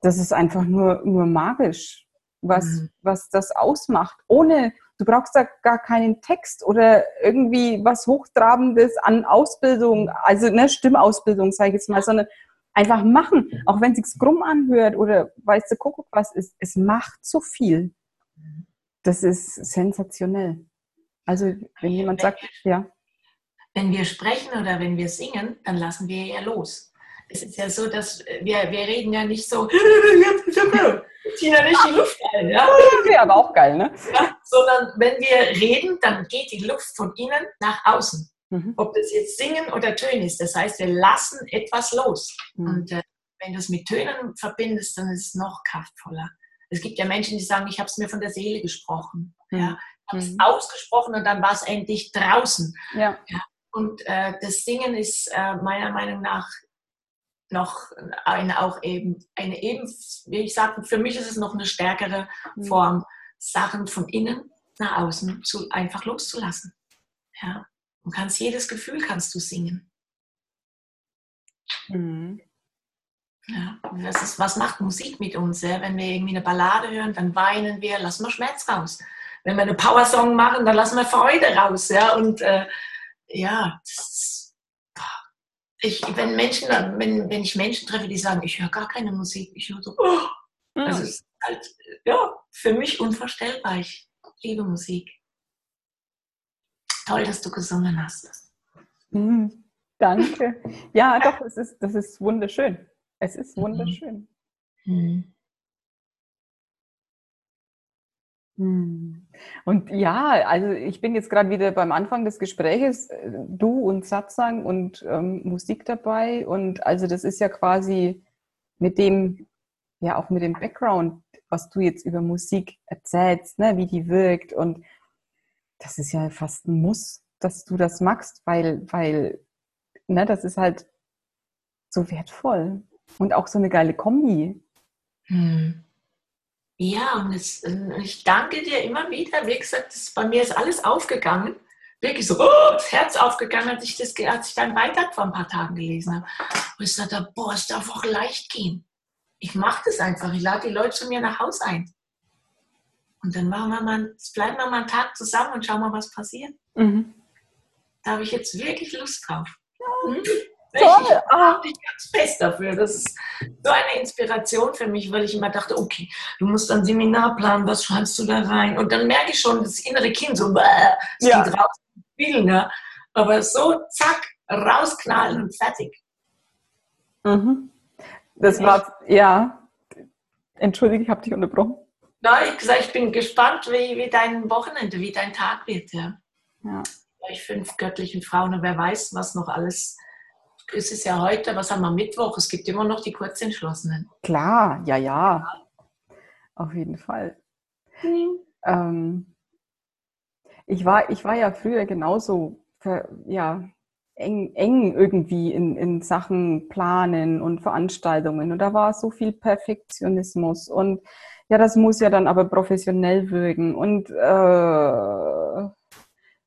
das ist einfach nur, nur magisch, was, mhm. was das ausmacht, ohne, Du brauchst da gar keinen Text oder irgendwie was Hochtrabendes an Ausbildung, also ne, Stimmausbildung, sage ich jetzt mal, sondern einfach machen. Auch wenn es sich krumm anhört oder weißt du, guck, was ist, es macht so viel. Das ist sensationell. Also, wenn jemand sagt, ja. Wenn wir sprechen oder wenn wir singen, dann lassen wir ja los. Es ist ja so, dass wir, wir reden ja nicht so, ziehen ja nicht die Luft ein. Ja? Wäre aber auch geil, ne? Ja, sondern wenn wir reden, dann geht die Luft von innen nach außen. Mhm. Ob das jetzt Singen oder Tönen ist. Das heißt, wir lassen etwas los. Mhm. Und äh, wenn du es mit Tönen verbindest, dann ist es noch kraftvoller. Es gibt ja Menschen, die sagen, ich habe es mir von der Seele gesprochen. Mhm. Ja, ich habe es mhm. ausgesprochen und dann war es endlich draußen. Ja. ja. Und äh, das Singen ist äh, meiner Meinung nach noch eine auch eben, eine eben, wie ich sage, für mich ist es noch eine stärkere mhm. Form, Sachen von innen nach außen zu, einfach loszulassen. Ja. Du kannst jedes Gefühl kannst du singen. Mhm. Ja, ist, was macht Musik mit uns? Ja? Wenn wir irgendwie eine Ballade hören, dann weinen wir, lassen wir Schmerz raus. Wenn wir eine Powersong machen, dann lassen wir Freude raus. Ja? Und äh, ja, das ich, wenn Menschen, wenn, wenn ich Menschen treffe, die sagen, ich höre gar keine Musik, ich höre so, oh. also es ist halt, ja, für mich unvorstellbar. Ich liebe Musik. Toll, dass du gesungen hast. Mhm, danke. Ja, doch, es ist, das ist wunderschön. Es ist mhm. wunderschön. Mhm. Hm. Und ja, also ich bin jetzt gerade wieder beim Anfang des Gespräches, äh, du und Satsang und ähm, Musik dabei. Und also das ist ja quasi mit dem, ja auch mit dem Background, was du jetzt über Musik erzählst, ne, wie die wirkt. Und das ist ja fast ein Muss, dass du das magst, weil, weil, ne, das ist halt so wertvoll. Und auch so eine geile Kombi. Hm. Ja, und es, äh, ich danke dir immer wieder. Wie gesagt, das, bei mir ist alles aufgegangen. Wirklich so, oh, das Herz aufgegangen, als ich, das, als ich deinen Beitrag vor ein paar Tagen gelesen habe. Und ich sagte, boah, es darf auch leicht gehen. Ich mache das einfach. Ich lade die Leute zu mir nach Hause ein. Und dann machen wir mal, bleiben wir mal einen Tag zusammen und schauen mal, was passiert. Mhm. Da habe ich jetzt wirklich Lust drauf. Ja. Mhm. Toll. Ich bin ganz fest dafür. Das ist so eine Inspiration für mich, weil ich immer dachte, okay, du musst ein Seminar planen, was schreibst du da rein? Und dann merke ich schon, das innere Kind so, es ja. geht raus, viel, ne? Aber so, zack, rausknallen und fertig. Mhm. Das war, ja. Entschuldige, ich habe dich unterbrochen. Nein, ich gesagt, ich bin gespannt, wie, wie dein Wochenende, wie dein Tag wird. Ja. ja. Ich fünf göttlichen Frauen und wer weiß, was noch alles es ist ja heute, was haben wir, Mittwoch, es gibt immer noch die Kurzentschlossenen. Klar, ja, ja. Auf jeden Fall. Mhm. Ähm, ich, war, ich war ja früher genauso ja, eng, eng irgendwie in, in Sachen Planen und Veranstaltungen. Und da war so viel Perfektionismus. Und ja, das muss ja dann aber professionell wirken. Und äh,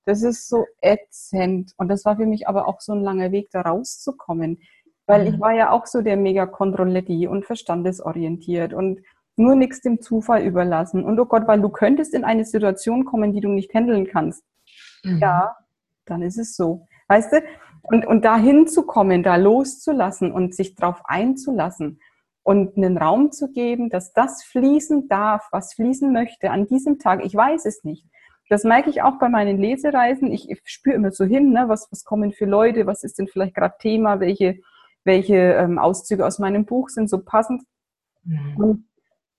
das ist so ätzend. Und das war für mich aber auch so ein langer Weg, da rauszukommen. Weil ich mhm. war ja auch so der mega Kontrolletti und verstandesorientiert und nur nichts dem Zufall überlassen. Und oh Gott, weil du könntest in eine Situation kommen, die du nicht handeln kannst. Mhm. Ja, dann ist es so. Weißt du? Und, und da hinzukommen, da loszulassen und sich drauf einzulassen und einen Raum zu geben, dass das fließen darf, was fließen möchte an diesem Tag. Ich weiß es nicht. Das merke ich auch bei meinen Lesereisen. Ich, ich spüre immer so hin, ne, was, was kommen für Leute, was ist denn vielleicht gerade Thema, welche, welche ähm, Auszüge aus meinem Buch sind so passend. Mhm. Und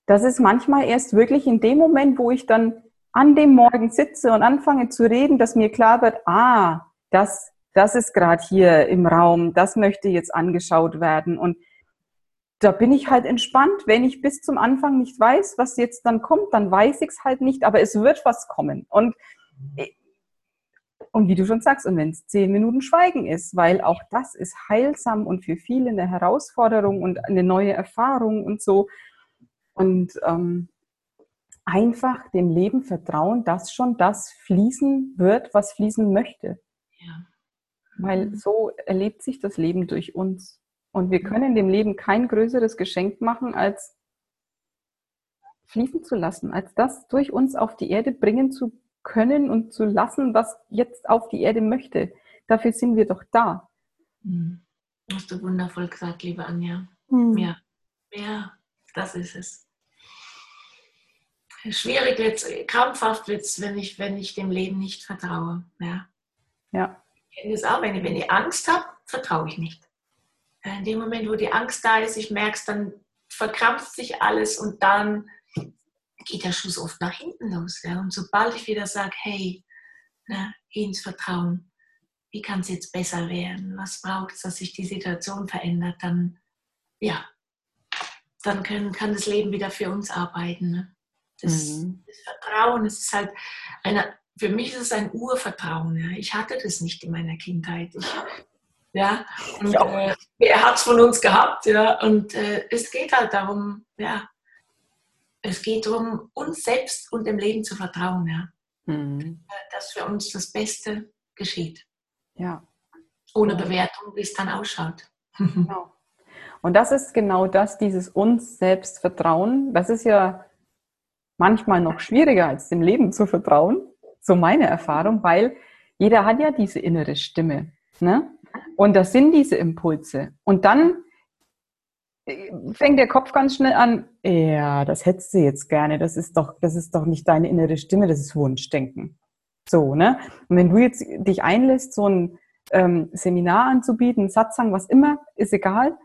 das ist manchmal erst wirklich in dem Moment, wo ich dann an dem Morgen sitze und anfange zu reden, dass mir klar wird, ah, das, das ist gerade hier im Raum, das möchte jetzt angeschaut werden. Und da bin ich halt entspannt. Wenn ich bis zum Anfang nicht weiß, was jetzt dann kommt, dann weiß ich es halt nicht, aber es wird was kommen. Und, und wie du schon sagst, und wenn es zehn Minuten Schweigen ist, weil auch das ist heilsam und für viele eine Herausforderung und eine neue Erfahrung und so. Und ähm, einfach dem Leben vertrauen, dass schon das fließen wird, was fließen möchte. Ja. Weil so erlebt sich das Leben durch uns. Und wir können dem Leben kein größeres Geschenk machen, als fließen zu lassen, als das durch uns auf die Erde bringen zu können und zu lassen, was jetzt auf die Erde möchte. Dafür sind wir doch da. Hm. Hast du wundervoll gesagt, liebe Anja. Hm. Ja, ja, das ist es. Schwierig wird es, krampfhaft wird es, wenn ich, wenn ich dem Leben nicht vertraue. Ja. ja. Ich kenne das auch, wenn ich, wenn ich Angst habe, vertraue ich nicht. Äh, in dem Moment, wo die Angst da ist, ich merke es, dann verkrampft sich alles und dann geht der Schuss oft nach hinten los. Ja? Und sobald ich wieder sage, hey, ne, ins Vertrauen, wie kann es jetzt besser werden? Was braucht es, dass sich die Situation verändert? Dann, ja, dann können, kann das Leben wieder für uns arbeiten. Ne? Das, mhm. das, Vertrauen, es ist halt eine, für mich ist es ein Urvertrauen. Ja? Ich hatte das nicht in meiner Kindheit. Ich ja, und äh, er hat es von uns gehabt, ja. Und äh, es geht halt darum, ja, es geht darum, uns selbst und dem Leben zu vertrauen, ja. Mhm. Dass für uns das Beste geschieht. Ja. Ohne Bewertung, wie es dann ausschaut. Genau. Und das ist genau das, dieses uns selbst vertrauen. Das ist ja manchmal noch schwieriger als dem Leben zu vertrauen. So meine Erfahrung, weil jeder hat ja diese innere Stimme. Ne? Und das sind diese Impulse. Und dann äh, fängt der Kopf ganz schnell an, ja, das hättest du jetzt gerne, das ist doch, das ist doch nicht deine innere Stimme, das ist Wunschdenken. So, ne? Und wenn du jetzt dich einlässt, so ein ähm, Seminar anzubieten, Satzang, was immer, ist egal,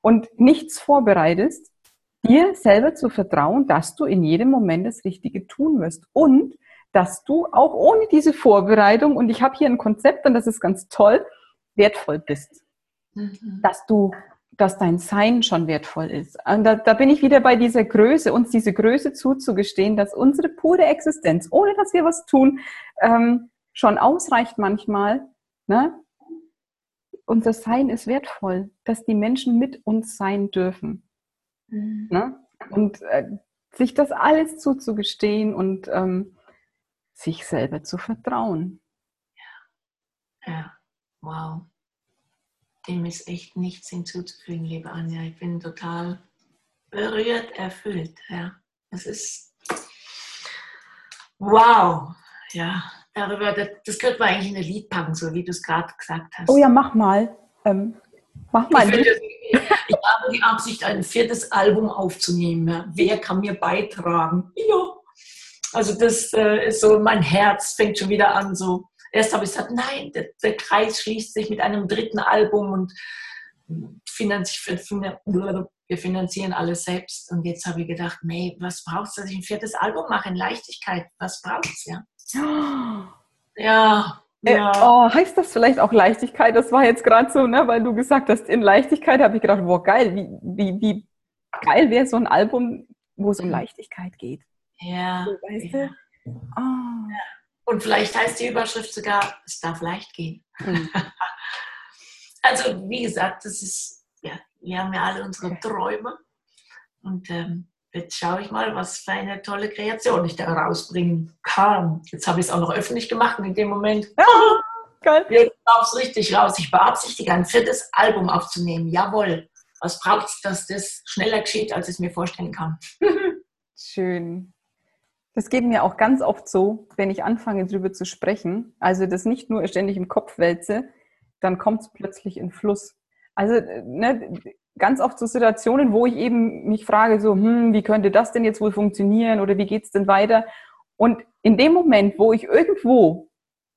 und nichts vorbereitest, dir selber zu vertrauen, dass du in jedem Moment das Richtige tun wirst und dass du auch ohne diese Vorbereitung, und ich habe hier ein Konzept und das ist ganz toll, wertvoll bist. Mhm. Dass du, dass dein Sein schon wertvoll ist. Und da, da bin ich wieder bei dieser Größe, uns diese Größe zuzugestehen, dass unsere pure Existenz, ohne dass wir was tun, ähm, schon ausreicht manchmal. Ne? Unser Sein ist wertvoll, dass die Menschen mit uns sein dürfen. Mhm. Ne? Und äh, sich das alles zuzugestehen und ähm, sich selber zu vertrauen. Ja. ja, wow. Dem ist echt nichts hinzuzufügen, liebe Anja. Ich bin total berührt, erfüllt. Ja, es ist wow. Ja, darüber, das, das könnte man eigentlich in ein Lied packen, so wie du es gerade gesagt hast. Oh ja, mach mal. Ähm, mach mal. Ich, ich, ich habe die Absicht, ein viertes Album aufzunehmen. Wer kann mir beitragen? Ja. Also das äh, ist so, mein Herz fängt schon wieder an, so. Erst habe ich gesagt, nein, der, der Kreis schließt sich mit einem dritten Album und wir finanzieren alles selbst. Und jetzt habe ich gedacht, nee, was braucht es, dass ich ein viertes Album mache in Leichtigkeit? Was braucht es, ja? Ja. Äh, ja. oh, heißt das vielleicht auch Leichtigkeit? Das war jetzt gerade so, ne, weil du gesagt hast, in Leichtigkeit habe ich gedacht, boah, geil, wie, wie, wie geil wäre so ein Album, wo es um Leichtigkeit geht. Ja. So, weißt ja. du? Oh. Und vielleicht heißt die Überschrift sogar, es darf leicht gehen. Mhm. also, wie gesagt, das ist, ja, wir haben ja alle unsere Träume. Und ähm, jetzt schaue ich mal, was für eine tolle Kreation ich da rausbringen kann. Jetzt habe ich es auch noch öffentlich gemacht und in dem Moment. Geil. Jetzt darf es richtig raus. Ich beabsichtige, ein viertes Album aufzunehmen. Jawohl. Was braucht es, dass das schneller geschieht, als ich es mir vorstellen kann? Schön. Das geht mir auch ganz oft so, wenn ich anfange, darüber zu sprechen. Also das nicht nur ständig im Kopf wälze, dann kommt es plötzlich in Fluss. Also ne, ganz oft so Situationen, wo ich eben mich frage, so, hm, wie könnte das denn jetzt wohl funktionieren oder wie geht es denn weiter? Und in dem Moment, wo ich irgendwo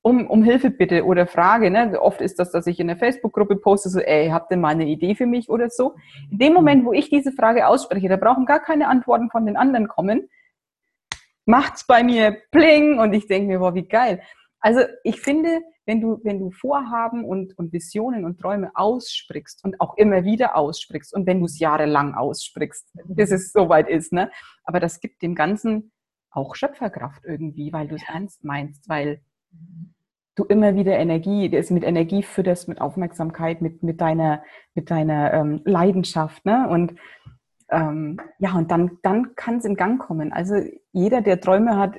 um, um Hilfe bitte oder frage, ne, oft ist das, dass ich in der Facebook-Gruppe poste, so, ey, habt ihr mal eine Idee für mich oder so? In dem Moment, wo ich diese Frage ausspreche, da brauchen gar keine Antworten von den anderen kommen, macht's bei mir pling und ich denke mir, boah, wie geil. Also ich finde, wenn du, wenn du Vorhaben und, und Visionen und Träume aussprichst und auch immer wieder aussprichst und wenn du es jahrelang aussprichst, bis es soweit ist, ne? Aber das gibt dem Ganzen auch Schöpferkraft irgendwie, weil du es ernst meinst, weil du immer wieder Energie, das mit Energie fütterst, mit Aufmerksamkeit, mit, mit deiner, mit deiner ähm, Leidenschaft, ne? Und ähm, ja, und dann, dann kann es in Gang kommen. Also jeder, der Träume hat,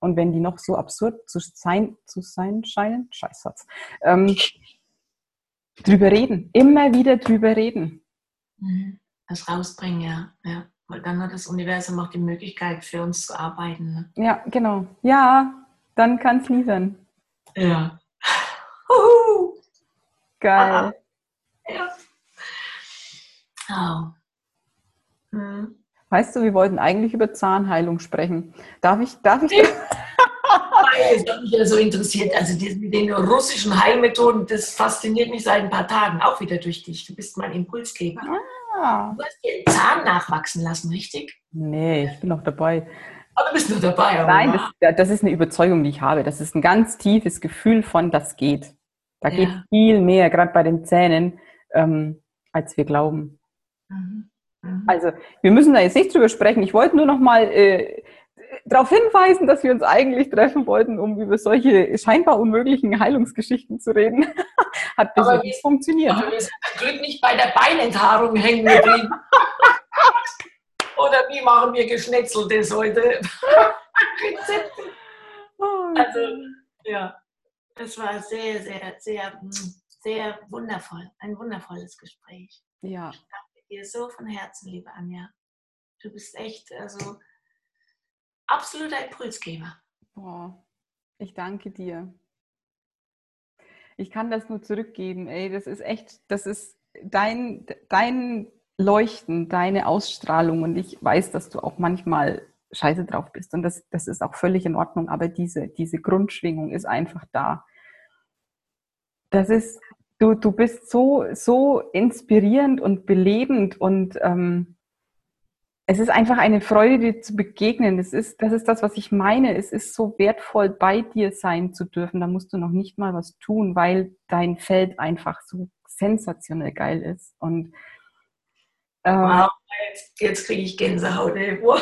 und wenn die noch so absurd zu sein, zu sein scheinen, Scheißsatz, ähm, drüber reden, immer wieder drüber reden. Mhm. Das rausbringen, ja. ja. Weil dann hat das Universum auch die Möglichkeit für uns zu arbeiten. Ne? Ja, genau. Ja, dann kann es liefern. Ja. Geil. Ja. Oh. Mhm. Weißt du, wir wollten eigentlich über Zahnheilung sprechen. Darf ich, darf ich? Das hat mich ja so interessiert. Also mit den russischen Heilmethoden, das fasziniert mich seit ein paar Tagen auch wieder durch dich. Du bist mein Impulsgeber. Ah. Du hast dir den Zahn nachwachsen lassen, richtig? Nee, ich bin noch dabei. Aber du bist noch dabei. Nein, das, das, ist eine Überzeugung, die ich habe. Das ist ein ganz tiefes Gefühl von, das geht. Da ja. geht viel mehr, gerade bei den Zähnen, ähm, als wir glauben. Mhm. Mhm. Also wir müssen da jetzt nicht drüber sprechen. Ich wollte nur noch mal äh, darauf hinweisen, dass wir uns eigentlich treffen wollten, um über solche scheinbar unmöglichen Heilungsgeschichten zu reden. Hat bisher nicht funktioniert. Aber wir sind zum Glück nicht bei der Beinenthaarung hängen geblieben. Oder wie machen wir Geschnetzeltes heute? Rezepte. Oh, also, ja, das war sehr, sehr, sehr, sehr wundervoll. Ein wundervolles Gespräch. Ja dir so von Herzen, liebe Anja. Du bist echt also absoluter Impulsgeber. Boah, ich danke dir. Ich kann das nur zurückgeben. Ey, das ist echt, das ist dein, dein Leuchten, deine Ausstrahlung. Und ich weiß, dass du auch manchmal scheiße drauf bist. Und das, das ist auch völlig in Ordnung. Aber diese, diese Grundschwingung ist einfach da. Das ist, du, du bist so, so inspirierend und belebend und ähm, es ist einfach eine Freude, dir zu begegnen. Das ist, das ist das, was ich meine. Es ist so wertvoll, bei dir sein zu dürfen. Da musst du noch nicht mal was tun, weil dein Feld einfach so sensationell geil ist. Und ähm, wow, jetzt, jetzt kriege ich Gänsehaut. Wow.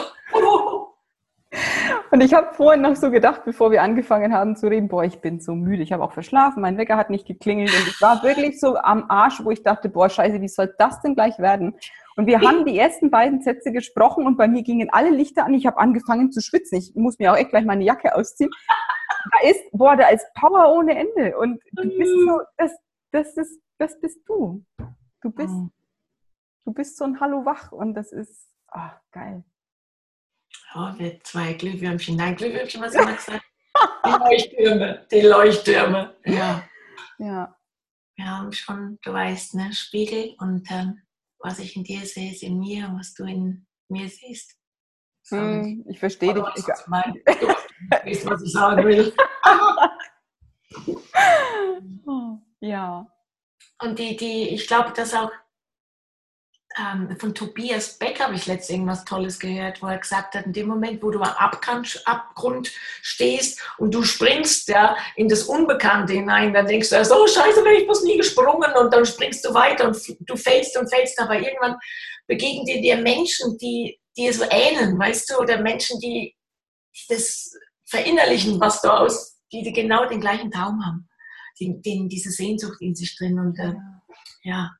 Und ich habe vorhin noch so gedacht, bevor wir angefangen haben zu reden, boah, ich bin so müde. Ich habe auch verschlafen, mein Wecker hat nicht geklingelt und ich war wirklich so am Arsch, wo ich dachte, boah, scheiße, wie soll das denn gleich werden? Und wir haben die ersten beiden Sätze gesprochen und bei mir gingen alle Lichter an. Ich habe angefangen zu schwitzen. Ich muss mir auch echt gleich meine Jacke ausziehen. Da ist, boah, da ist Power ohne Ende. Und du bist so, das, das ist, das bist du. Du bist, oh. du bist so ein Hallo wach und das ist, oh, geil. Oh, wir zwei Glühwürmchen. Nein, Glühwürmchen, was immer gesagt? Die Leuchttürme, die Leuchttürme. Ja. Ja. Wir haben schon, du weißt, ne, Spiegel und ähm, was ich in dir sehe, ist in mir und was du in mir siehst. Hm, ich verstehe dich. Ich, du weißt, was ich sagen will. ja. Und die, die, ich glaube, dass auch ähm, von Tobias Beck habe ich letztens irgendwas Tolles gehört, wo er gesagt hat, in dem Moment, wo du am Abgrund, Abgrund stehst und du springst ja in das Unbekannte hinein, dann denkst du, so scheiße, wäre ich bloß nie gesprungen und dann springst du weiter und du fällst und fällst, aber irgendwann begegnen dir, dir Menschen, die dir so ähneln, weißt du, oder Menschen, die das verinnerlichen, was du aus, die, die genau den gleichen Traum haben, die, die diese Sehnsucht in sich drin und äh, ja,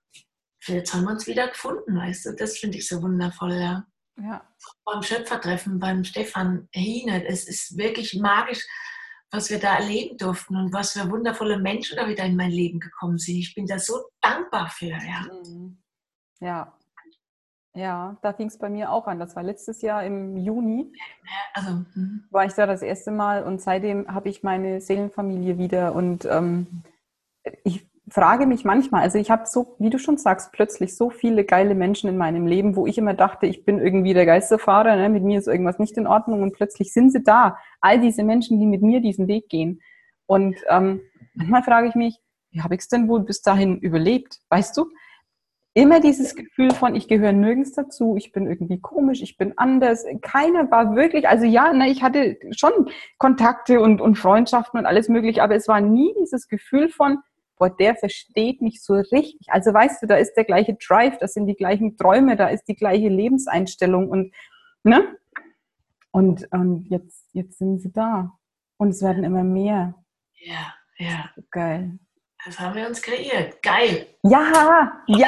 jetzt haben wir uns wieder gefunden, weißt du, das finde ich so wundervoll, ja. ja. Beim Schöpfertreffen, beim Stefan Hine, es ist wirklich magisch, was wir da erleben durften und was für wundervolle Menschen da wieder in mein Leben gekommen sind. Ich bin da so dankbar für, ja. Mhm. Ja. Ja, da fing es bei mir auch an. Das war letztes Jahr im Juni. Also, mhm. war ich da das erste Mal und seitdem habe ich meine Seelenfamilie wieder und ähm, ich frage mich manchmal, also ich habe so, wie du schon sagst, plötzlich so viele geile Menschen in meinem Leben, wo ich immer dachte, ich bin irgendwie der Geisterfahrer, ne? mit mir ist irgendwas nicht in Ordnung und plötzlich sind sie da. All diese Menschen, die mit mir diesen Weg gehen. Und ähm, manchmal frage ich mich, wie habe ich es denn wohl bis dahin überlebt? Weißt du? Immer dieses Gefühl von, ich gehöre nirgends dazu, ich bin irgendwie komisch, ich bin anders. Keiner war wirklich, also ja, ne, ich hatte schon Kontakte und, und Freundschaften und alles mögliche, aber es war nie dieses Gefühl von, boah, der versteht mich so richtig. Also weißt du, da ist der gleiche Drive, das sind die gleichen Träume, da ist die gleiche Lebenseinstellung und, ne? Und, und jetzt, jetzt sind sie da. Und es werden immer mehr. Ja, ja. Geil. Das haben wir uns kreiert. Geil. Ja, ja.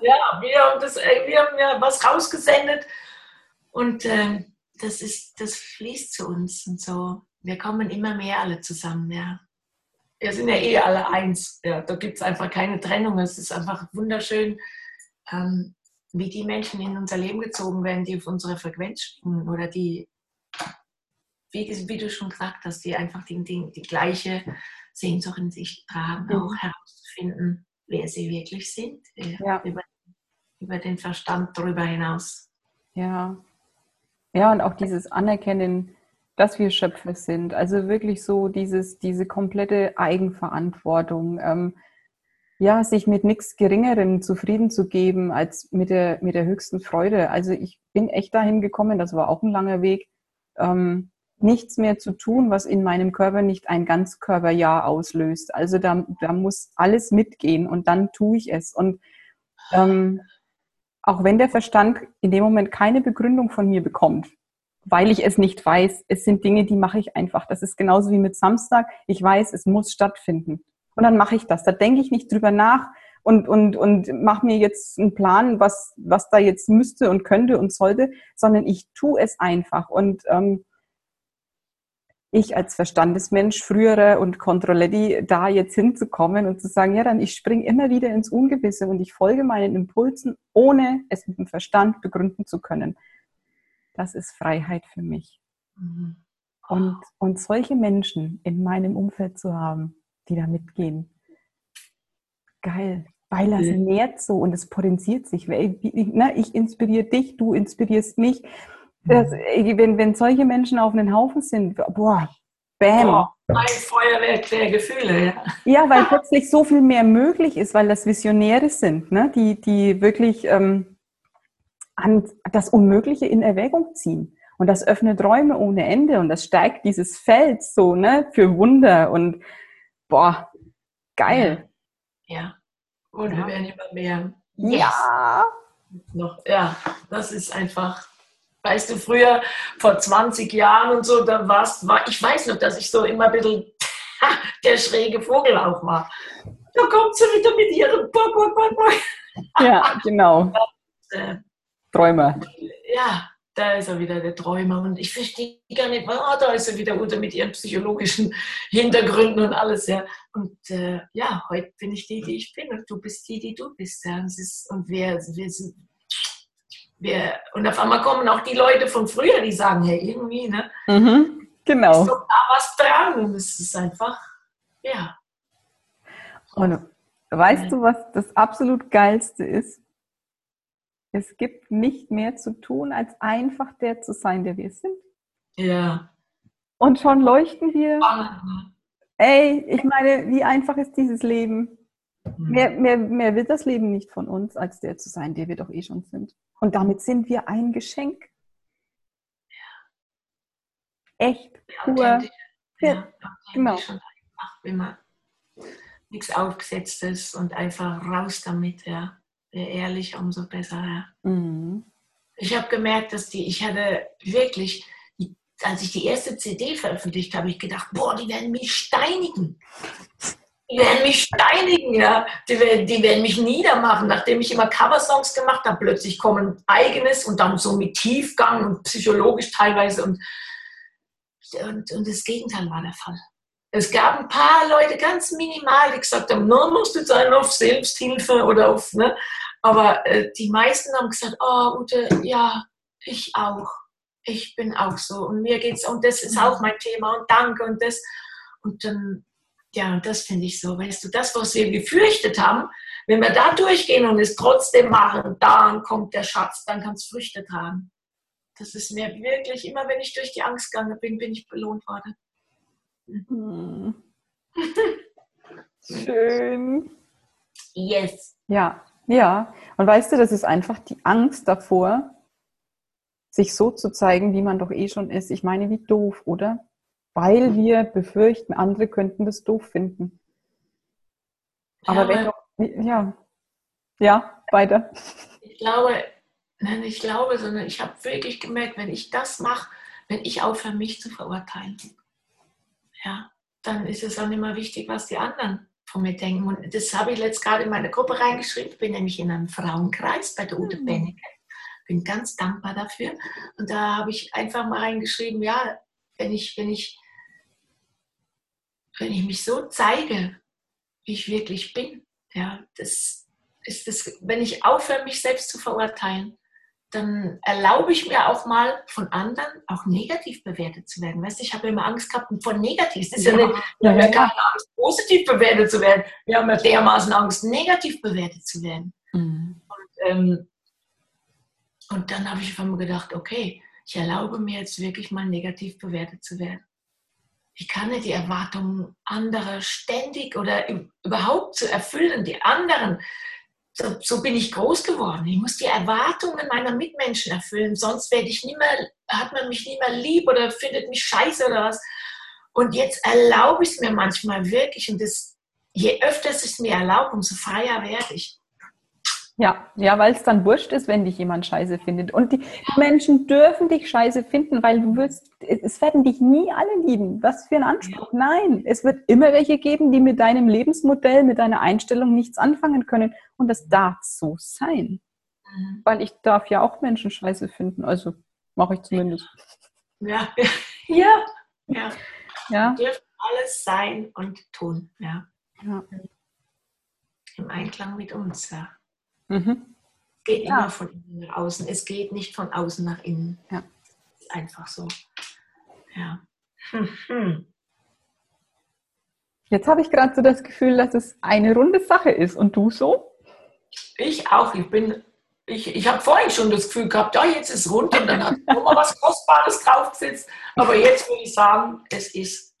Ja, wir haben, das, äh, wir haben ja was rausgesendet und äh, das, ist, das fließt zu uns und so. Wir kommen immer mehr alle zusammen, ja wir sind ja eh alle eins. Ja, da gibt es einfach keine Trennung. Es ist einfach wunderschön, ähm, wie die Menschen in unser Leben gezogen werden, die auf unsere Frequenz springen oder die, wie, wie du schon gesagt hast, die einfach die, die, die gleiche Sehnsucht in sich tragen, mhm. auch herauszufinden, wer sie wirklich sind. Ja. Über, über den Verstand darüber hinaus. Ja. Ja, und auch dieses Anerkennen, dass wir Schöpfer sind. Also wirklich so dieses, diese komplette Eigenverantwortung. Ähm, ja, sich mit nichts Geringerem zufrieden zu geben als mit der, mit der höchsten Freude. Also ich bin echt dahin gekommen, das war auch ein langer Weg, ähm, nichts mehr zu tun, was in meinem Körper nicht ein Ganzkörperjahr auslöst. Also da, da muss alles mitgehen und dann tue ich es. Und ähm, auch wenn der Verstand in dem Moment keine Begründung von mir bekommt, weil ich es nicht weiß. Es sind Dinge, die mache ich einfach. Das ist genauso wie mit Samstag. Ich weiß, es muss stattfinden. Und dann mache ich das. Da denke ich nicht drüber nach und, und, und mache mir jetzt einen Plan, was, was da jetzt müsste und könnte und sollte, sondern ich tue es einfach. Und ähm, ich als Verstandesmensch, frühere und Controletti, da jetzt hinzukommen und zu sagen, ja, dann ich springe immer wieder ins Ungewisse und ich folge meinen Impulsen, ohne es mit dem Verstand begründen zu können das ist Freiheit für mich. Mhm. Und, und solche Menschen in meinem Umfeld zu haben, die da mitgehen, geil, weil das mhm. nährt so und es potenziert sich. Ich, ich inspiriere dich, du inspirierst mich. Das, mhm. wenn, wenn solche Menschen auf einen Haufen sind, boah, bam. Oh, ein Feuerwerk der Gefühle, ja. Ja, weil plötzlich so viel mehr möglich ist, weil das Visionäre sind, ne? die, die wirklich ähm, an das Unmögliche in Erwägung ziehen. Und das öffnet Räume ohne Ende und das stärkt dieses Feld so, ne, für Wunder und boah, geil. Ja. Und ja. wir werden immer mehr. Yes. Ja. Noch, ja, das ist einfach, weißt du, früher, vor 20 Jahren und so, da warst, war, ich weiß noch, dass ich so immer ein bisschen der schräge Vogel auch war. Da kommt sie wieder mit ihrem Bock, Bock, Bock, Bock. Ja, genau. äh, Träumer. Ja, da ist er wieder, der Träumer. Und ich verstehe gar nicht, oh, da ist er wieder unter mit ihren psychologischen Hintergründen und alles. Ja. Und äh, ja, heute bin ich die, die ich bin und du bist die, die du bist. Ja. Und, ist, und wir, wir sind, wir, und auf einmal kommen auch die Leute von früher, die sagen, hey, irgendwie, ne? Mhm, genau. Ist doch da was dran. Und es ist einfach, ja. Und weißt du, was das absolut Geilste ist? Es gibt nicht mehr zu tun, als einfach der zu sein, der wir sind. Ja. Und schon leuchten wir. Ey, ich meine, wie einfach ist dieses Leben? Mhm. Mehr, mehr, mehr wird das Leben nicht von uns, als der zu sein, der wir doch eh schon sind. Und damit sind wir ein Geschenk. Ja. Echt pur. Ja, genau. Einfach, wenn man nichts Aufgesetztes und einfach raus damit, ja ehrlich, umso besser. Ja. Mhm. Ich habe gemerkt, dass die, ich hatte wirklich, als ich die erste CD veröffentlicht habe, ich gedacht, boah, die werden mich steinigen. Die werden mich steinigen, ja. Die werden, die werden mich niedermachen. Nachdem ich immer Coversongs gemacht habe, plötzlich kommen eigenes und dann so mit Tiefgang und psychologisch teilweise und, und, und das Gegenteil war der Fall. Es gab ein paar Leute, ganz minimal, die gesagt haben, no, musst du sein auf Selbsthilfe oder auf, ne? Aber äh, die meisten haben gesagt, oh Ute, ja, ich auch. Ich bin auch so. Und mir geht's, und das ist auch mein Thema und danke und das. Und dann, ja, das finde ich so, weißt du, das, was wir gefürchtet haben, wenn wir da durchgehen und es trotzdem machen, dann kommt der Schatz, dann kann es Früchte tragen. Das ist mir wirklich, immer wenn ich durch die Angst gegangen bin, bin ich belohnt worden. Mhm. Schön. Yes. Ja, ja. Und weißt du, das ist einfach die Angst davor, sich so zu zeigen, wie man doch eh schon ist. Ich meine, wie doof, oder? Weil wir befürchten, andere könnten das doof finden. Aber ja, wenn doch, ja, ja, weiter. Ich glaube, nein, ich glaube, sondern ich habe wirklich gemerkt, wenn ich das mache, wenn ich aufhöre, mich zu verurteilen, ja, dann ist es auch nicht mehr wichtig, was die anderen von mir denken. Und das habe ich jetzt gerade in meine Gruppe reingeschrieben. Ich bin nämlich in einem Frauenkreis bei der Ute mhm. Bennecke. Bin ganz dankbar dafür. Und da habe ich einfach mal reingeschrieben, ja, wenn ich, wenn ich, wenn ich mich so zeige, wie ich wirklich bin, ja, das ist das, wenn ich aufhöre, mich selbst zu verurteilen, dann erlaube ich mir auch mal von anderen auch negativ bewertet zu werden. Weißt du, ich habe immer Angst gehabt von negativ. Das ist ja, ja nicht, wir haben ja keine Angst, positiv bewertet zu werden. Wir haben ja dermaßen Angst, negativ bewertet zu werden. Mhm. Und, ähm, und dann habe ich auf einmal gedacht, okay, ich erlaube mir jetzt wirklich mal negativ bewertet zu werden. Ich kann nicht die Erwartungen anderer ständig oder überhaupt zu erfüllen, die anderen so, so, bin ich groß geworden. Ich muss die Erwartungen meiner Mitmenschen erfüllen, sonst werde ich nie mehr, hat man mich nie mehr lieb oder findet mich scheiße oder was. Und jetzt erlaube ich es mir manchmal wirklich und das, je öfter es es mir erlaubt, umso freier werde ich. Ja, ja, weil es dann wurscht ist, wenn dich jemand scheiße findet. Und die Menschen dürfen dich scheiße finden, weil du wirst, es werden dich nie alle lieben. Was für ein Anspruch. Nein, es wird immer welche geben, die mit deinem Lebensmodell, mit deiner Einstellung nichts anfangen können. Und das darf so sein. Mhm. Weil ich darf ja auch Menschen scheiße finden. Also mache ich zumindest. Ja, ja, ja. ja. Dürfen alles sein und tun. Ja. ja. Im Einklang mit uns, ja. Mhm. Es geht ja. immer von innen nach außen. Es geht nicht von außen nach innen. Ja. ist einfach so. Ja. Hm, Jetzt habe ich gerade so das Gefühl, dass es eine runde Sache ist. Und du so? Ich auch. Ich bin, ich, ich habe vorhin schon das Gefühl gehabt, ja, jetzt ist rund und dann hat nochmal was Kostbares draufgesetzt. Aber jetzt würde ich sagen, es ist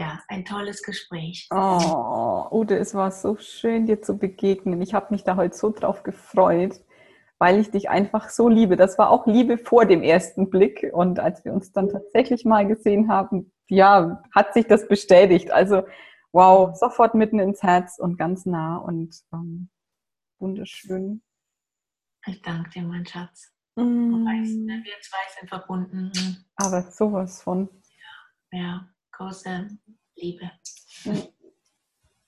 ja, ein tolles Gespräch. Oh, Ute, es war so schön, dir zu begegnen. Ich habe mich da heute so drauf gefreut. weil ich dich einfach so liebe. Das war auch Liebe vor dem ersten Blick. Und als wir uns dann tatsächlich mal gesehen haben, ja, hat sich das bestätigt. Also, wow, sofort mitten ins Herz und ganz nah und ähm, wunderschön. Ich danke dir, mein Schatz. Mm. Weißt, ne, wir zwei sind verbunden. Aber sowas von. Ja, ja große Liebe.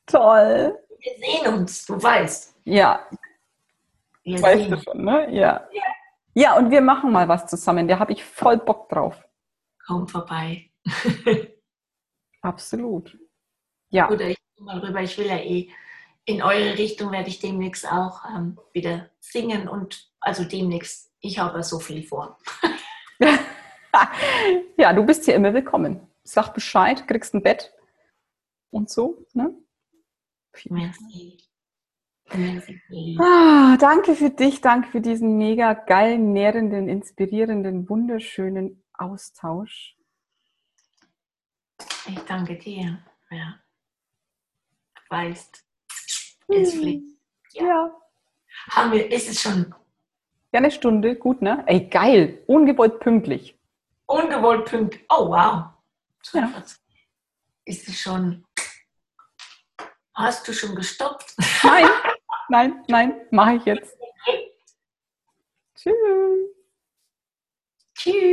Toll. Wir sehen uns, du weißt. Ja. Wir weißt du schon, ne? Ja. ja. Ja, und wir machen mal was zusammen. Da habe ich voll Bock drauf. Komm vorbei. Absolut. Ja. Oder ich mal rüber. Ich will ja eh in eure Richtung werde ich demnächst auch ähm, wieder singen und also demnächst. Ich habe so viel vor. ja, du bist hier immer willkommen. Sag Bescheid, kriegst ein Bett und so. Ne? Merci. Ah, danke für dich, danke für diesen mega geilen, nährenden, inspirierenden, wunderschönen Austausch. Ich danke dir. Ja. Du weißt, es fliegt. Ja. ja. Haben wir, ist es schon? Ja, eine Stunde, gut, ne? Ey, geil, ungewollt pünktlich. Ungewollt pünktlich. Oh, wow. Ja. Ist es schon? Hast du schon gestoppt? Nein, nein, nein, mache ich jetzt. Tschüss. Tschüss.